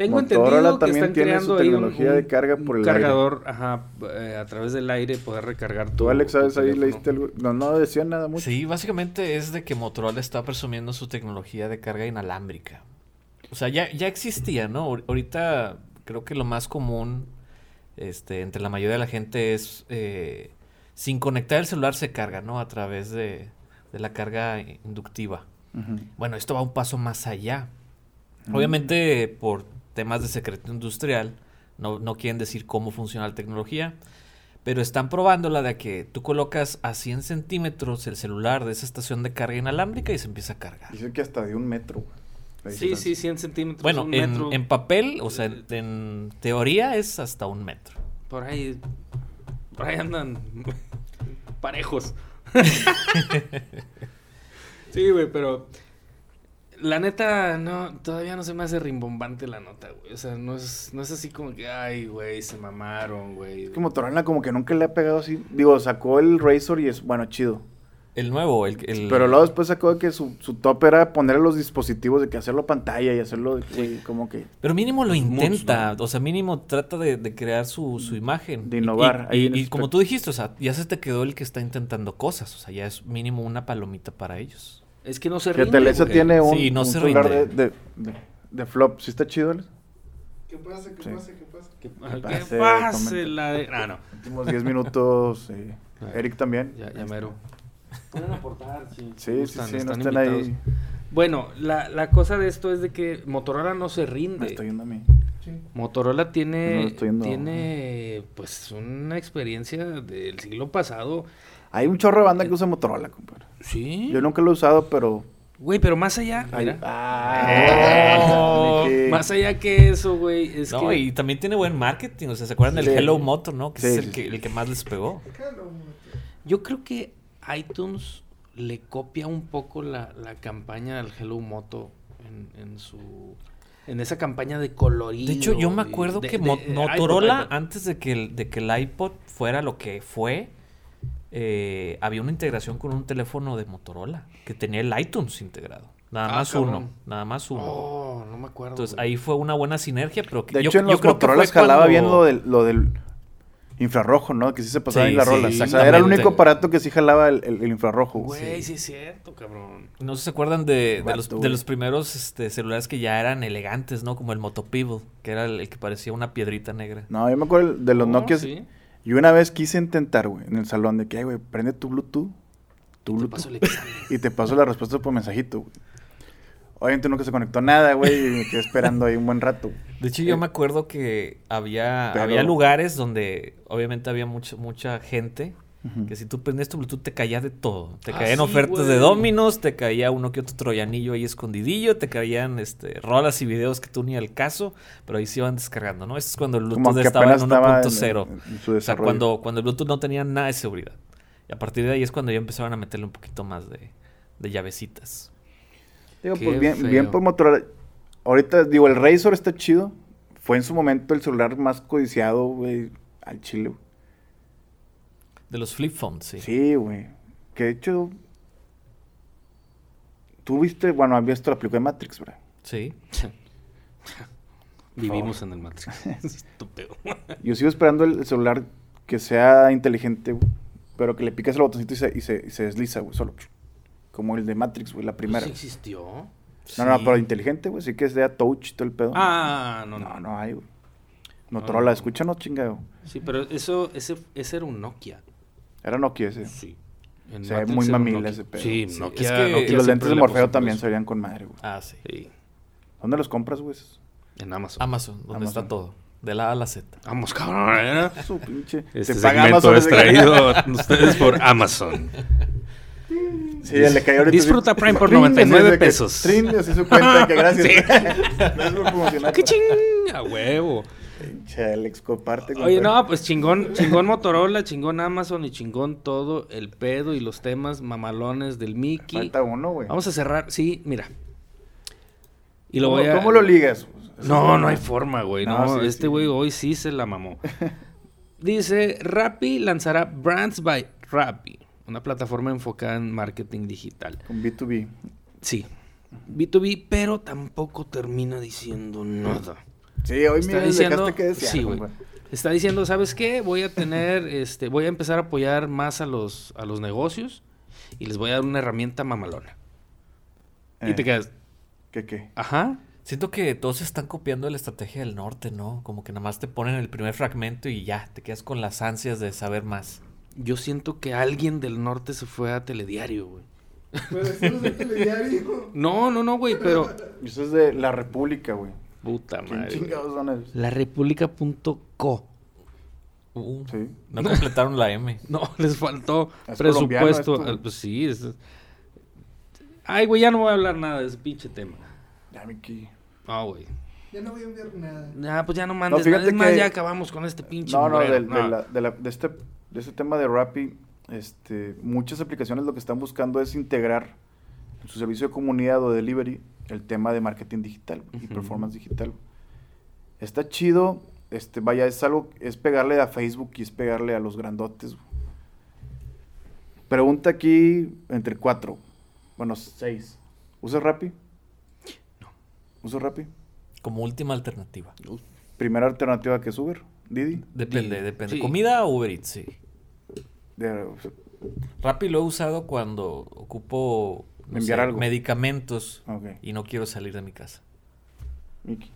tengo Motorola entendido que también están tiene creando su ahí un, tecnología un- de carga un por el cargador, ajá, eh, a través del aire poder recargar Tú, tu- Alex, tu ¿sabes? Ahí leíste algo. No, no decía nada mucho. Sí, básicamente es de que Motorola está presumiendo su tecnología de carga inalámbrica. O sea, ya, ya existía, ¿no? Ahor- Ahorita creo que lo más común este, entre la mayoría de la gente es eh, sin conectar el celular se carga, ¿no? A través de, de la carga inductiva. Bueno, esto va un paso más allá. Mm. Obviamente, por temas de secreto industrial, no, no quieren decir cómo funciona la tecnología, pero están probándola de que tú colocas a 100 centímetros el celular de esa estación de carga inalámbrica y se empieza a cargar. Dice que hasta de un metro, Sí, sí, 100 centímetros. Bueno, un en, metro, en papel, o sea, en, en teoría es hasta un metro. Por ahí. Por ahí andan parejos. sí, güey, pero. La neta, no, todavía no se me hace rimbombante la nota, güey. O sea, no es, no es así como que, ay, güey, se mamaron, güey. Es que Motorola como que nunca le ha pegado así. Digo, sacó el Razor y es, bueno, chido. El nuevo, el... el- Pero luego después sacó que su, su top era poner los dispositivos de que hacerlo pantalla y hacerlo, de- güey, como que... Pero mínimo lo intenta, o sea, mínimo trata de, de crear su, su imagen. De Y- innovar Y, ahí y- como tú dijiste, o sea, ya se te quedó el que está intentando cosas, o sea, ya es mínimo una palomita para ellos. Es que no se Que rinde, Telesa güey. tiene un, Sí, no un se celular de, rinde. de, de- de flop. ¿Sí está chido, Alex? ¿Qué pasa? ¿Qué Sí. pasa? ¿Qué pasa? Que, pase, que pase comenta. la de... Ah, no. Últimos 10 minutos. eh, Ah. Eric también. Ya, ya mero. Pueden aportar, sí. Sí, gustan, sí, sí, no están estén invitados. ahí. Bueno, la, la cosa de esto es de que Motorola no se Me rinde. estoy yendo a mí. Sí. Motorola No, tiene, estoy yendo- tiene pues una experiencia del siglo pasado. Hay un chorro de banda que usa Motorola, compadre. Sí. Yo nunca lo he usado, pero... Güey, pero más allá, mira. ah, Mickey. Más allá que eso, güey, es no, que y también tiene buen marketing, o sea, ¿se acuerdan del Sí. Hello Motor, no? Que Sí, es sí, el que, sí. el que más les pegó. Moto. yo creo que iTunes le copia un poco la, la campaña al Hello Moto en, en su en esa campaña de colorido. De hecho, yo me acuerdo de- que de- Mo- de Motorola, iPod, antes de que, el, de que el iPod fuera lo que fue, eh, había una integración con un teléfono de Motorola que tenía el iTunes integrado. Nada Ah, más cabrón. uno, nada más uno. Oh, no me acuerdo. Entonces güey. ahí fue una buena sinergia, pero que De yo, hecho, en yo los creo que Motorolas jalaba cuando- bien lo del, lo del infrarrojo, ¿no? Que sí se pasaba Sí, en la sí, rola. o sea, era el único aparato que sí jalaba el, el- el infrarrojo. güey. Sí es cierto, cabrón. No sé si se acuerdan de, de los, de los primeros este, celulares que ya eran elegantes, ¿no? Como el Moto Pebble, que era el, el que parecía una piedrita negra. No, yo me acuerdo de los Oh, Nokia. Y una vez quise intentar, güey, en el salón de que, "Ay, güey, prende tu Bluetooth. Tu Bluetooth. Y te paso la respuesta por mensajito, güey. Obviamente nunca se conectó nada, güey, y me quedé esperando ahí un buen rato. De hecho, yo Eh, me acuerdo que había, pero- había lugares donde obviamente había mucha mucha gente Que si tú prendías tu Bluetooth te caía de todo. Te Ah, caían sí, ofertas de. Dominos, te caía uno que otro troyanillo ahí escondidillo, te caían este, rolas y videos que tú ni al caso, pero ahí se iban descargando, ¿no? Eso es cuando el Bluetooth estaba en apenas estaba en- 1.0. en- en su O sea, cuando, cuando el Bluetooth no tenía nada de seguridad. Y a partir de ahí es cuando ya empezaron a meterle un poquito más de, de llavecitas. Digo, Qué pues bien, feo. bien por Motorola. Ahorita, digo, el Razor está chido. Fue en su momento el celular más codiciado, güey, al chile. De los flip phones, sí. Sí, güey. Que de hecho. Tú viste, bueno, habías visto la película de Matrix, güey. Sí. Vivimos en el Matrix. Estúpido. Yo sigo esperando el celular que sea inteligente, güey. Pero que le piques el botoncito y se, y se, y se desliza, güey, solo. Como el de Matrix, güey, la primera. ¿Sí existió? No, no, pero inteligente, güey. Sí que sea touch y todo el pedo. Ah, no, no, no. no, hay, güey. Motorola, no. escúchanos, chingado. Sí, pero eso, ese, ese era un Nokia. Era Nokia ese. Sí. En Se ve muy mamila ese pedo. Sí, Sí, Nokia. es que- Nokia Y los lentes de Morfeo también se veían con madre, güey. Ah, sí. Sí, ¿Dónde los compras, güey? en Amazon. Amazon, donde Amazon. está todo. De la A a la Z. Vamos, cabrón. ¿eh? Su pinche. Este Te paga segmento Amazon es traído a ustedes por Amazon. Sí, le cayó ahorita. Disfruta Prime por trin, 99 así de que- pesos. Trin, así su cuenta, que gracias. Sí. Gracias por promocionar. ¡Qué ching! A huevo. Alex, comparte. Oye, no, pues chingón, chingón Motorola, chingón Amazon y chingón todo el pedo y los temas mamalones del Mickey. Falta uno, güey. Vamos a cerrar, sí, mira. Y lo ¿Cómo, voy a... cómo lo ligas? No, no hay forma, güey. No, No, sí, este sí. güey hoy sí se la mamó. Dice, Rappi lanzará Brands by Rappi, una plataforma enfocada en marketing digital. Con B2B. Sí, B2B, pero tampoco termina diciendo nada. Sí, hoy Está me diciendo, dejaste que desear, sí, güey. Está diciendo, ¿sabes qué? Voy a tener, este, voy a empezar a apoyar más a los, a los negocios y les voy a dar una herramienta mamalona. Y Eh, te quedas, ¿Qué qué? ajá. Siento que todos están copiando la estrategia del norte, ¿no? Como que nada más te ponen el primer fragmento y ya, te quedas con las ansias de saber más. Yo siento que alguien del norte se fue a Telediario, güey. Pero eso no es el telediario. No, no, no, güey, pero... Eso es de la República, güey. Puta ¿Quién madre. chingados son? La República.co. Uh, Sí. No completaron la M. No, les faltó Es presupuesto. Ah, Pues sí. es- Ay, güey, ya no voy a hablar nada de ese pinche tema. Ya, Miki. No, güey. Ya no voy a enviar nada. Ya, pues ya no mandes fíjate nada. Es más, que- ya acabamos con este pinche No, no, de, No. la- de la- de este, de este tema de Rappi, este, muchas aplicaciones lo que están buscando es integrar en su servicio de comunidad o delivery el tema de marketing digital y performance digital. Está chido, este, vaya, es algo, es pegarle a Facebook y es pegarle a los grandotes. Pregunta aquí entre cuatro, bueno, seis. ¿Usas Rappi? No. ¿Usas Rappi? Como última alternativa. Primera alternativa que es Uber, Didi. Depende, depende. Sí. ¿Comida o Uber Eats? Sí. De- Rappi lo he usado cuando ocupo no Enviar sé, algo. medicamentos ok, y no quiero salir de mi casa. Miki.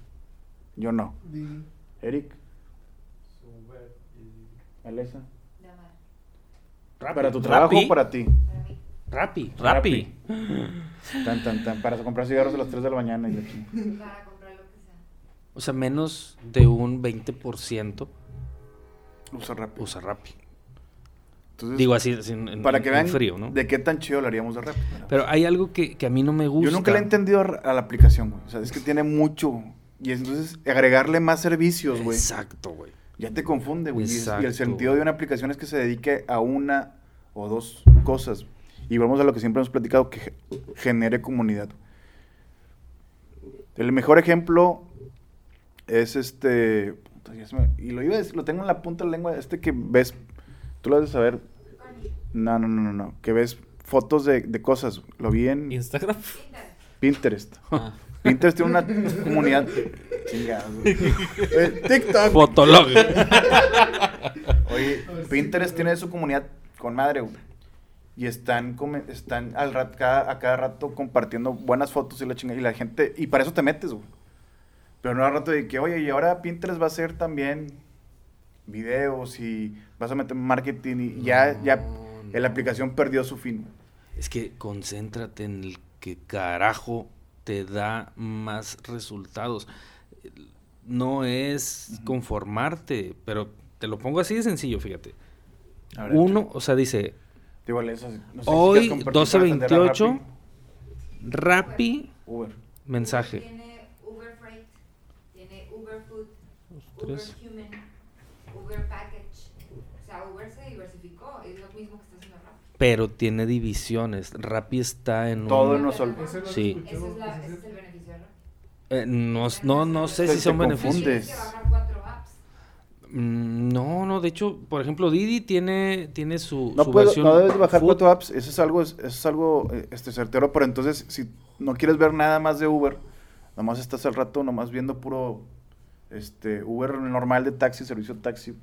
Yo no. Di- Eric. Alesa. Rappi. ¿Para tu trabajo Rappi. o para ti? Rappi. Rappi. Tan, tan, tan. Para comprar cigarros a las 3 de la mañana y aquí. Para comprar lo que sea. O sea, menos de un 20% Usa Rappi. usa Rappi. Entonces, Digo así, así en, en- para que vean frío, ¿no? de qué tan chido lo haríamos de Rappi. Pero hay algo que, que a mí no me gusta. Yo nunca le he entendido a la aplicación, güey. O sea, es que tiene mucho. Y entonces agregarle más servicios, güey. Exacto, güey. Ya te confunde, güey. Y, el sentido de una aplicación es que se dedique a una o dos cosas. Y vamos a lo que siempre hemos platicado, que ge- genere comunidad. El mejor ejemplo es este... y lo iba a decir, lo tengo en la punta de la lengua, este que ves, tú lo debes de saber. No, no, no, no, no, que ves fotos de, de cosas. Lo vi en Instagram. Pinterest. Ah. Pinterest tiene una comunidad... Chingados. Eh, TikTok. Fotolog. Oye, Pinterest tiene su comunidad con madre, güey. Y están, come- están al rat, cada, a cada rato compartiendo buenas fotos y la chingada. Y la gente, y para eso te metes, güey. Pero no al rato de que, oye, y ahora Pinterest va a hacer también videos y vas a meter marketing y ya, ya No, la aplicación perdió su fin. Es que concéntrate en el que carajo te da más resultados. No es conformarte, pero te lo pongo así de sencillo, fíjate. Ver, Uno, o sea, dice, Digo, eso, no sé si hoy a 12.28, Rappi, Uber. mensaje. Tiene Uber Freight, tiene Uber Food. Uber Human, Uber Package. O sea, Uber se diversificó, es lo mismo que está haciendo Rappi. Pero tiene divisiones. Rappi está en Todo un... en uno solo. Ese lo Sí. Ese es, la, ese ese es el beneficio de Rappi. eh, no, no, no sé si son beneficios. confundes. Tienes que bajar cuatro apps. Mm, No, no, de hecho, por ejemplo, Didi tiene, tiene su, No, su puedo, versión no debes de bajar food. cuatro apps, eso es algo, eso es algo eh, este, certero, pero entonces si no quieres ver nada más de Uber, nomás estás al rato nomás viendo puro este, Uber normal de taxi, servicio de taxi,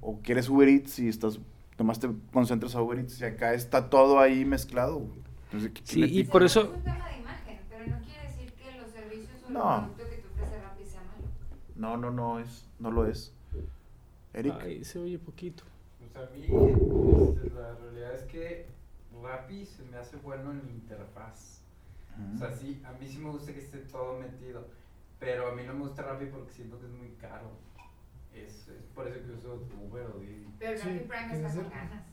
o quieres Uber Eats y estás, nomás te concentras a Uber Eats y acá está todo ahí mezclado. Entonces, ¿qué- Sí, y por eso- Es un tema de imagen, pero no quiere decir que los servicios o el No. producto que te ofrece Rappi sea malo. No, no, no es, no lo es. Eric, Ay, se oye poquito. Pues a mí, este, la realidad es que Rappi se me hace bueno en interfaz. O sea, sí, a mí sí me gusta que esté todo metido. Pero a mí no me gusta Rappi porque siento que es muy caro. Es, es por eso que uso Uber o Didi. Pero Sí, Rappi Prime está con ganas.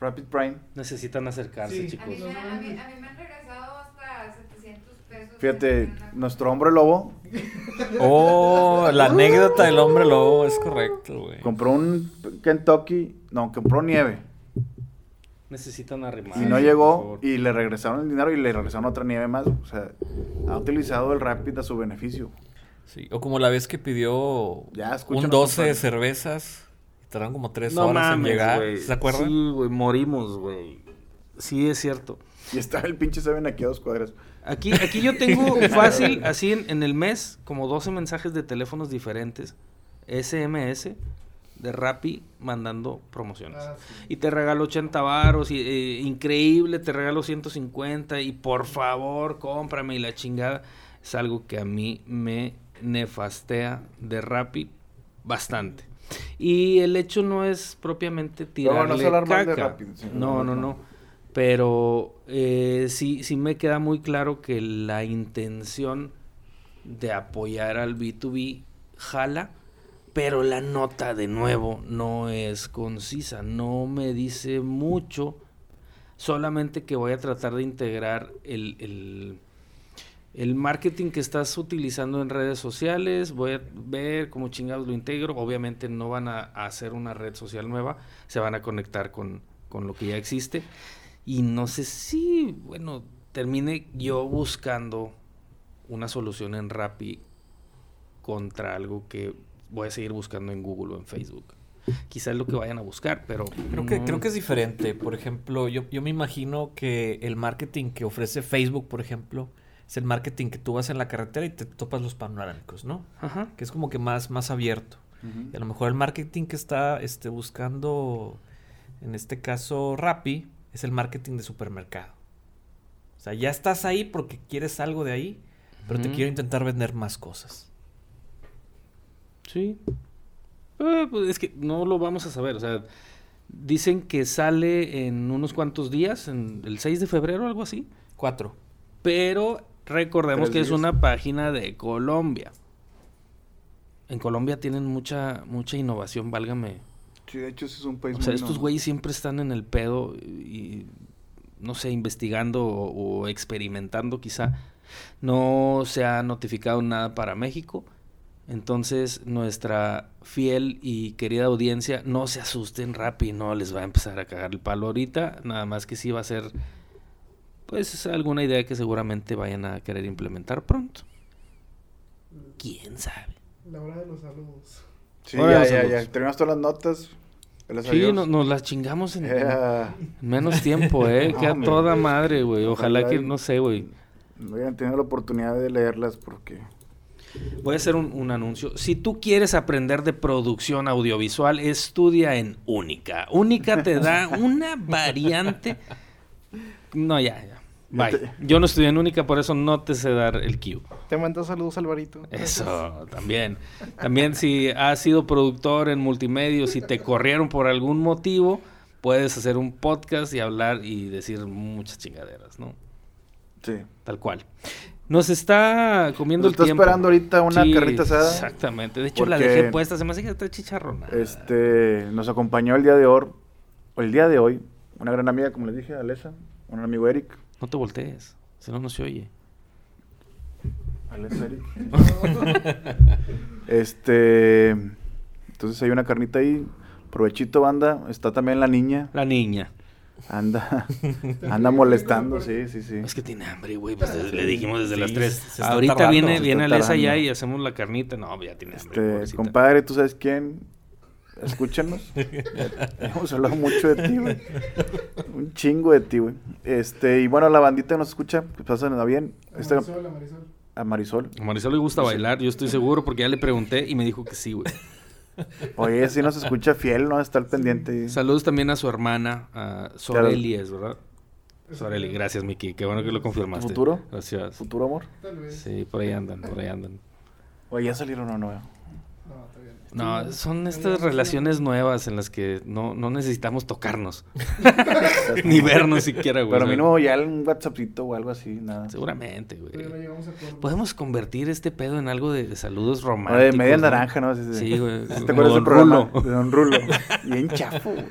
Rapid Prime. Necesitan acercarse, Sí. A mí, chicos. me, a, mí, a mí me han regresado hasta 700 pesos. Fíjate, nuestro hombre lobo Oh, la anécdota del hombre lobo es correcto, güey. compró un Kentucky, no, compró nieve. Necesitan arrimar. Y no llegó y le regresaron el dinero y le regresaron otra nieve más. O sea, ha utilizado el Rapid a su beneficio. Sí, o como la vez que pidió Ya, un escúchanos, 12 de cervezas. y Tardaron como 3 No horas mames, en llegar. güey. ¿Se acuerdan? Sí, güey, morimos, güey. Sí, es cierto. Y estaba el pinche Seven aquí a dos cuadras. Aquí, aquí yo tengo fácil, así en, en el mes, como 12 mensajes de teléfonos diferentes, SMS, de Rappi, mandando promociones. Ah, sí. Y te regalo 80 varos, y, eh, increíble, te regalo 150, y por favor, cómprame y la chingada. Es algo que a mí me nefastea de Rappi bastante. Y el hecho no es propiamente tirarle no hablar mal de caca. Rappi, no, no, no. Pero eh, sí, sí me queda muy claro que la intención de apoyar al B2B jala, pero la nota de nuevo no es concisa, no me dice mucho, solamente que voy a tratar de integrar el, el, el marketing que estás utilizando en redes sociales, voy a ver cómo chingados lo integro, obviamente no van a, hacer una red social nueva, se van a conectar con, con lo que ya existe. Y no sé si, bueno, termine yo buscando una solución en Rappi contra algo que voy a seguir buscando en Google o en Facebook. Quizás lo que vayan a buscar, pero Creo que, no- creo que es diferente. Por ejemplo, yo, yo me imagino que el marketing que ofrece Facebook, por ejemplo, es el marketing que tú vas en la carretera y te topas los panorámicos, ¿no? Ajá. Que es como que más, más abierto. Y a lo mejor el marketing que está este, buscando, en este caso Rappi, es el marketing de supermercado. O sea, ya estás ahí porque quieres algo de ahí, pero te quiero intentar vender más cosas. Sí. Eh, pues es que no lo vamos a saber. O sea, dicen que sale en unos cuantos días, en el 6 de febrero, algo así. Cuatro. Pero recordemos Tres que es una página de Colombia. En Colombia tienen mucha, mucha innovación, válgame. Sí, de hecho, ese es un país O sea, muy estos güeyes siempre están en el pedo y, no sé, investigando o, o experimentando quizá. No se ha notificado nada para México. Entonces, nuestra fiel y querida audiencia, no se asusten Rappi, no les va a empezar a cagar el palo ahorita. Nada más que sí va a ser, pues, alguna idea que seguramente vayan a querer implementar pronto. ¿Quién sabe? La hora de los saludos. Sí, Ahora ya, los ya, saludos. ya. Terminamos todas las notas. Sí, no- nos las chingamos en, menos tiempo, ¿eh? No, Queda hombre. toda madre, güey. Ojalá Ojalá que, no sé, güey. No habían tenido la oportunidad de leerlas porque... Voy a hacer un, un anuncio. Si tú quieres aprender de producción audiovisual, estudia en Única. Única te da una variante. No, ya, ya. Bye. Yo no estudié en Única, por eso no te sé dar el cue. Te mando saludos, Alvarito. Eso, también. También si has sido productor en multimedios y te corrieron por algún motivo, puedes hacer un podcast y hablar y decir muchas chingaderas, ¿no? Sí. Tal cual. Nos está comiendo Nos el está tiempo. esperando ahorita una Sí, carnita asada. Exactamente. De hecho, la dejé puesta. Se me hace que está chicharrona. Este, nos acompañó el día de hoy, el día de hoy, una gran amiga, como les dije, Alesa, un amigo Eric. No te voltees. Si no, no se oye. Alesa Eric. este, entonces hay una carnita ahí. Provechito, banda. Está también la niña. La niña. Anda, anda molestando, sí, sí, sí. Es que tiene hambre, güey. Pues le dijimos desde Sí, las 3. se está Ahorita tardando. viene, viene Alesa ya y hacemos la carnita. No, ya tiene hambre. Este, pobrecita. compadre, ¿tú sabes quién? Escúchanos. Hemos hablado mucho de ti, güey. Un chingo de ti, güey. Este, y bueno, la bandita nos escucha, que pasen bien. Este, Marisol, a Marisol. a Marisol. A Marisol le gusta bailar, yo estoy seguro, porque ya le pregunté y me dijo que sí, güey. Oye, si nos escucha fiel, ¿no? Está al pendiente. Saludos también a su hermana, a Soreli, es verdad. Soreli, gracias, Miki. Qué bueno que lo confirmaste. ¿Futuro? Gracias. ¿Futuro amor? Tal vez. Sí, por ahí andan, por ahí andan. Oye, ya salieron o no? No, No, son estas relaciones nuevas en las que no, no necesitamos tocarnos. Ni vernos siquiera, güey. Pero o sea, mínimo ya un WhatsAppito o algo así, nada. Seguramente, no güey. a. Podemos convertir este pedo en algo de, de saludos románticos. Oye, media ¿no? naranja, ¿no? Sí, sí. Sí, güey. ¿Te acuerdas del programa? Rulo. De Don Rulo. Bien chafo. güey.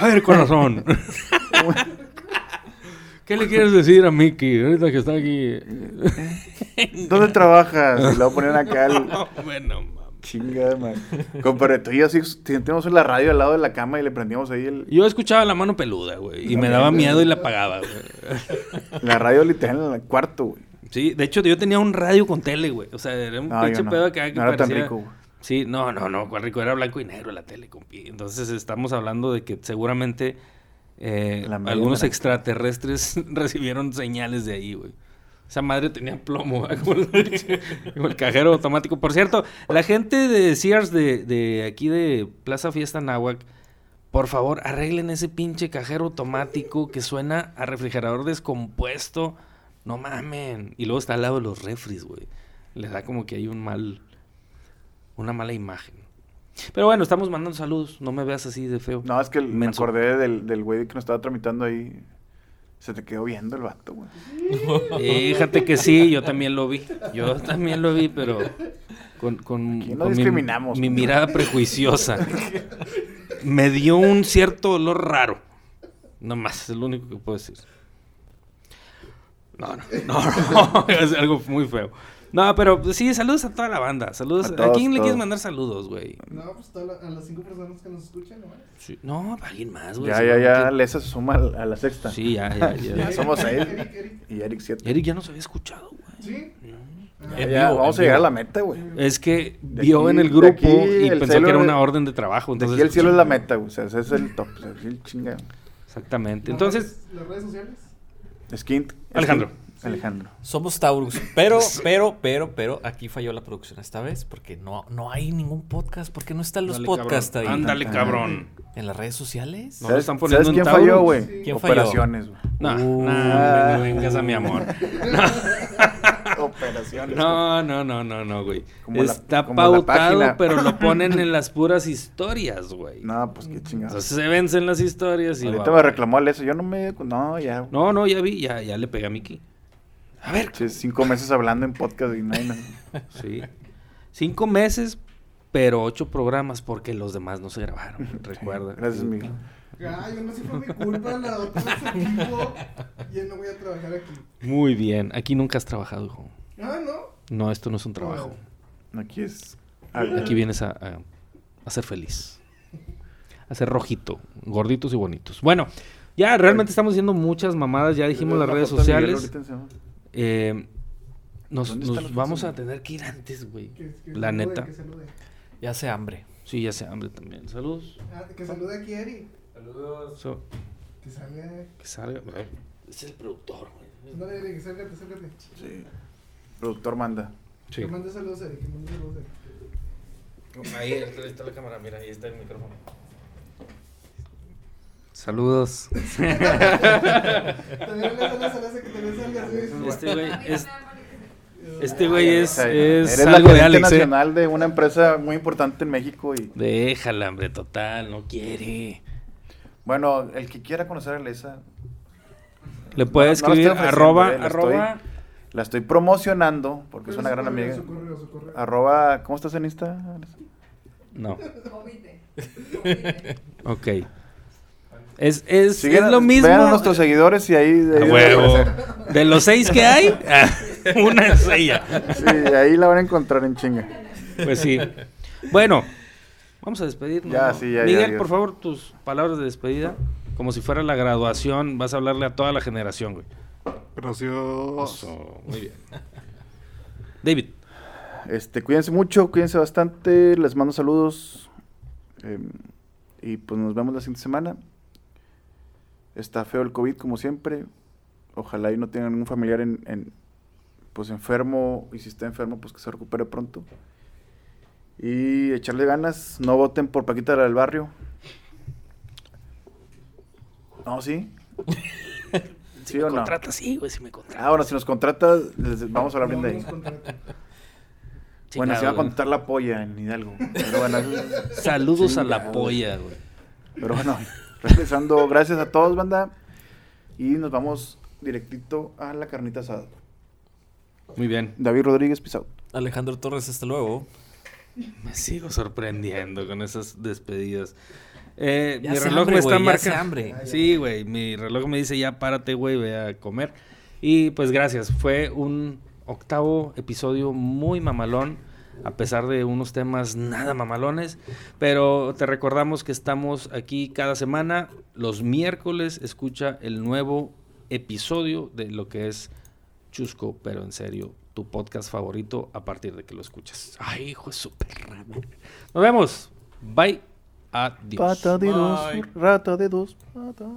A ver, corazón. ¿Qué le quieres decir a Mickey ahorita que está aquí? ¿Dónde trabajas? Y luego ponían acá el... No, bueno, Chingada, man. Compadre, tú y yo sí tenemos la radio al lado de la cama y le prendíamos ahí el, Yo escuchaba la mano peluda, güey. Y me daba miedo y la apagaba, güey. la radio literal en el cuarto, güey. Sí, de hecho yo tenía un radio con tele, güey. O sea, era un No, pinche no. pedo acá que No era tan rico, güey. Sí, no, no, no, cuál rico, era blanco y negro la tele, compi. Entonces estamos hablando de que seguramente eh, algunos extraterrestres recibieron señales de ahí, güey. Esa madre tenía plomo, como, el, como el cajero automático. Por cierto, la gente de Sears de, de aquí de Plaza Fiesta Nahuac, por favor, arreglen ese pinche cajero automático que suena a refrigerador descompuesto. No mamen. Y luego está al lado de los refris, güey. Le da como que hay un mal una mala imagen. Pero bueno, estamos mandando saludos. No me veas así de feo. No, es que me acordé del, del güey que nos estaba tramitando ahí. Se te quedó viendo el vato, güey. Fíjate que sí, yo también lo vi. Yo también lo vi, pero con, con, Aquí no con mi- discriminamos. mi, mirada prejuiciosa. Me dio un cierto olor raro. No más, es lo único que puedo decir. No, no, no, no, es algo muy feo. No, pero pues, sí, saludos a toda la banda. Saludos. A ¿A, todos, quién le quieres mandar saludos, güey? No, pues toda la- a las cinco personas que nos escuchan, ¿no? Sí, No, para alguien más, güey. Ya, ya, ya. Lesa se suma al- a la sexta. Sí, ya, ya, ya. Ya somos seis. Eric, Eric. Y Eric siete. Eric ya nos había escuchado, güey. ¿Sí? Ya, En ya, vivo, vamos a llegar a la meta, güey. Es que De vio aquí- en el de grupo aquí y el pensó que era de- una orden de trabajo. De Entonces, aquí el cielo es la meta, güey. O sea, ese es el top. O sea, el chinga. Exactamente. ¿las Entonces, ¿Las redes sociales? Skint. Alejandro. Alejandro. Somos Taurus, pero, pero, pero, pero, aquí falló la producción esta vez porque no, no hay ningún podcast, porque no están los Dale, podcasts cabrón. ahí. Ándale, cabrón. ¿En las redes sociales. No ¿Sabes, están poniendo ¿sabes quién Taurus? falló, güey? ¿Quién falló? Operaciones, güey. No, Uh. no, no me vengas a mi amor. Operaciones. No, no, no, no, no, güey. Como la- Está como la pautado, pero lo ponen en las puras historias, güey. No, pues qué chingada. Entonces se vencen las historias y Ahorita va. me reclamó Alessa. Yo no me. No, ya. No, no, ya vi, ya, ya le pegué a Miki. A ver. Sí, cinco meses hablando en podcast y no hay nada. Sí. Cinco meses, pero ocho programas porque los demás no se grabaron. Recuerda. Gracias, Miguel. Ay, no sé si fue mi culpa, la otra vez equipo. Ya no voy a trabajar aquí. Muy bien. Aquí nunca has trabajado, hijo. Ah, ¿no? No, esto no es un trabajo. Aquí es. Aquí vienes a, a- a ser feliz. A ser rojito, gorditos y bonitos. Bueno, ya realmente estamos haciendo muchas mamadas. Ya dijimos las redes sociales. Eh, nos ¿Dónde está nos vamos a tener que ir antes, güey. Que, que La salude, neta. Que salude. Ya hace hambre. Sí, ya sé hambre también. Saludos. Ah, que salude aquí, Eric. Saludos. So, Que salga. que salga. Es el productor, güey. No, Eric, acércate, acércate. Sí. Productor manda. Sí. Que mande saludos, Eric. Que mande saludos, Eric. Ahí está la cámara, mira, ahí está el micrófono. Saludos. También la que. Este güey es, este güey es, es Eres la algo de Alex, ¿eh? nacional de una empresa muy importante en México y. Déjala, hombre, total, no quiere. Bueno, el que quiera conocer a Alessa, Le puede No, la escribir estoy arroba, eh, la arroba. la estoy promocionando porque es una gran correo, amiga. Su correo, su correo. Arroba, ¿cómo estás en Insta? No, ok. Es, es, lo mismo. Vean a nuestros seguidores y ahí. de ahí huevo. De los seis que hay, ah, una es ella. Sí, ahí la van a encontrar en chinga. Pues sí. Bueno, vamos a despedirnos. Ya, ¿no? sí, ya, ya, Miguel, ya. por favor, tus palabras de despedida. Como si fuera la graduación, vas a hablarle a toda la generación, güey. Gracias. Muy bien. David. Este, cuídense mucho, cuídense bastante, les mando saludos. eh, y pues nos vemos la siguiente semana. Está feo el COVID como siempre. Ojalá y no tengan ningún familiar en, en, pues enfermo y si está enfermo pues que se recupere pronto. Y echarle ganas, no voten por Paquita la del barrio. No, sí. ¿Sí o no? Contrata, sí, güey, si me contrata. Ah, bueno, si nos contrata, les vamos a hablar bien de ahí. Bueno, se va a contratar la polla en Hidalgo. Pero bueno, eso- Saludos a la polla, güey. pero bueno, regresando, gracias a todos, banda. Y nos vamos directito a la carnita asada. Muy bien. David Rodríguez Pisau. Alejandro Torres, hasta luego. Me sigo sorprendiendo con esas despedidas. Eh, Ya mi reloj hambre, me está marcando. hambre. Sí, güey. Mi reloj me dice ya párate, güey, ve a comer. Y pues gracias. Fue un octavo episodio muy mamalón. A pesar de unos temas nada mamalones. Pero te recordamos que estamos aquí cada semana. Los miércoles escucha el nuevo episodio de lo que es Chusco, pero en serio, tu podcast favorito a partir de que lo escuchas. Ay, hijo de super Nos vemos. Bye. Adiós. Pata de dos, rata de dos patas.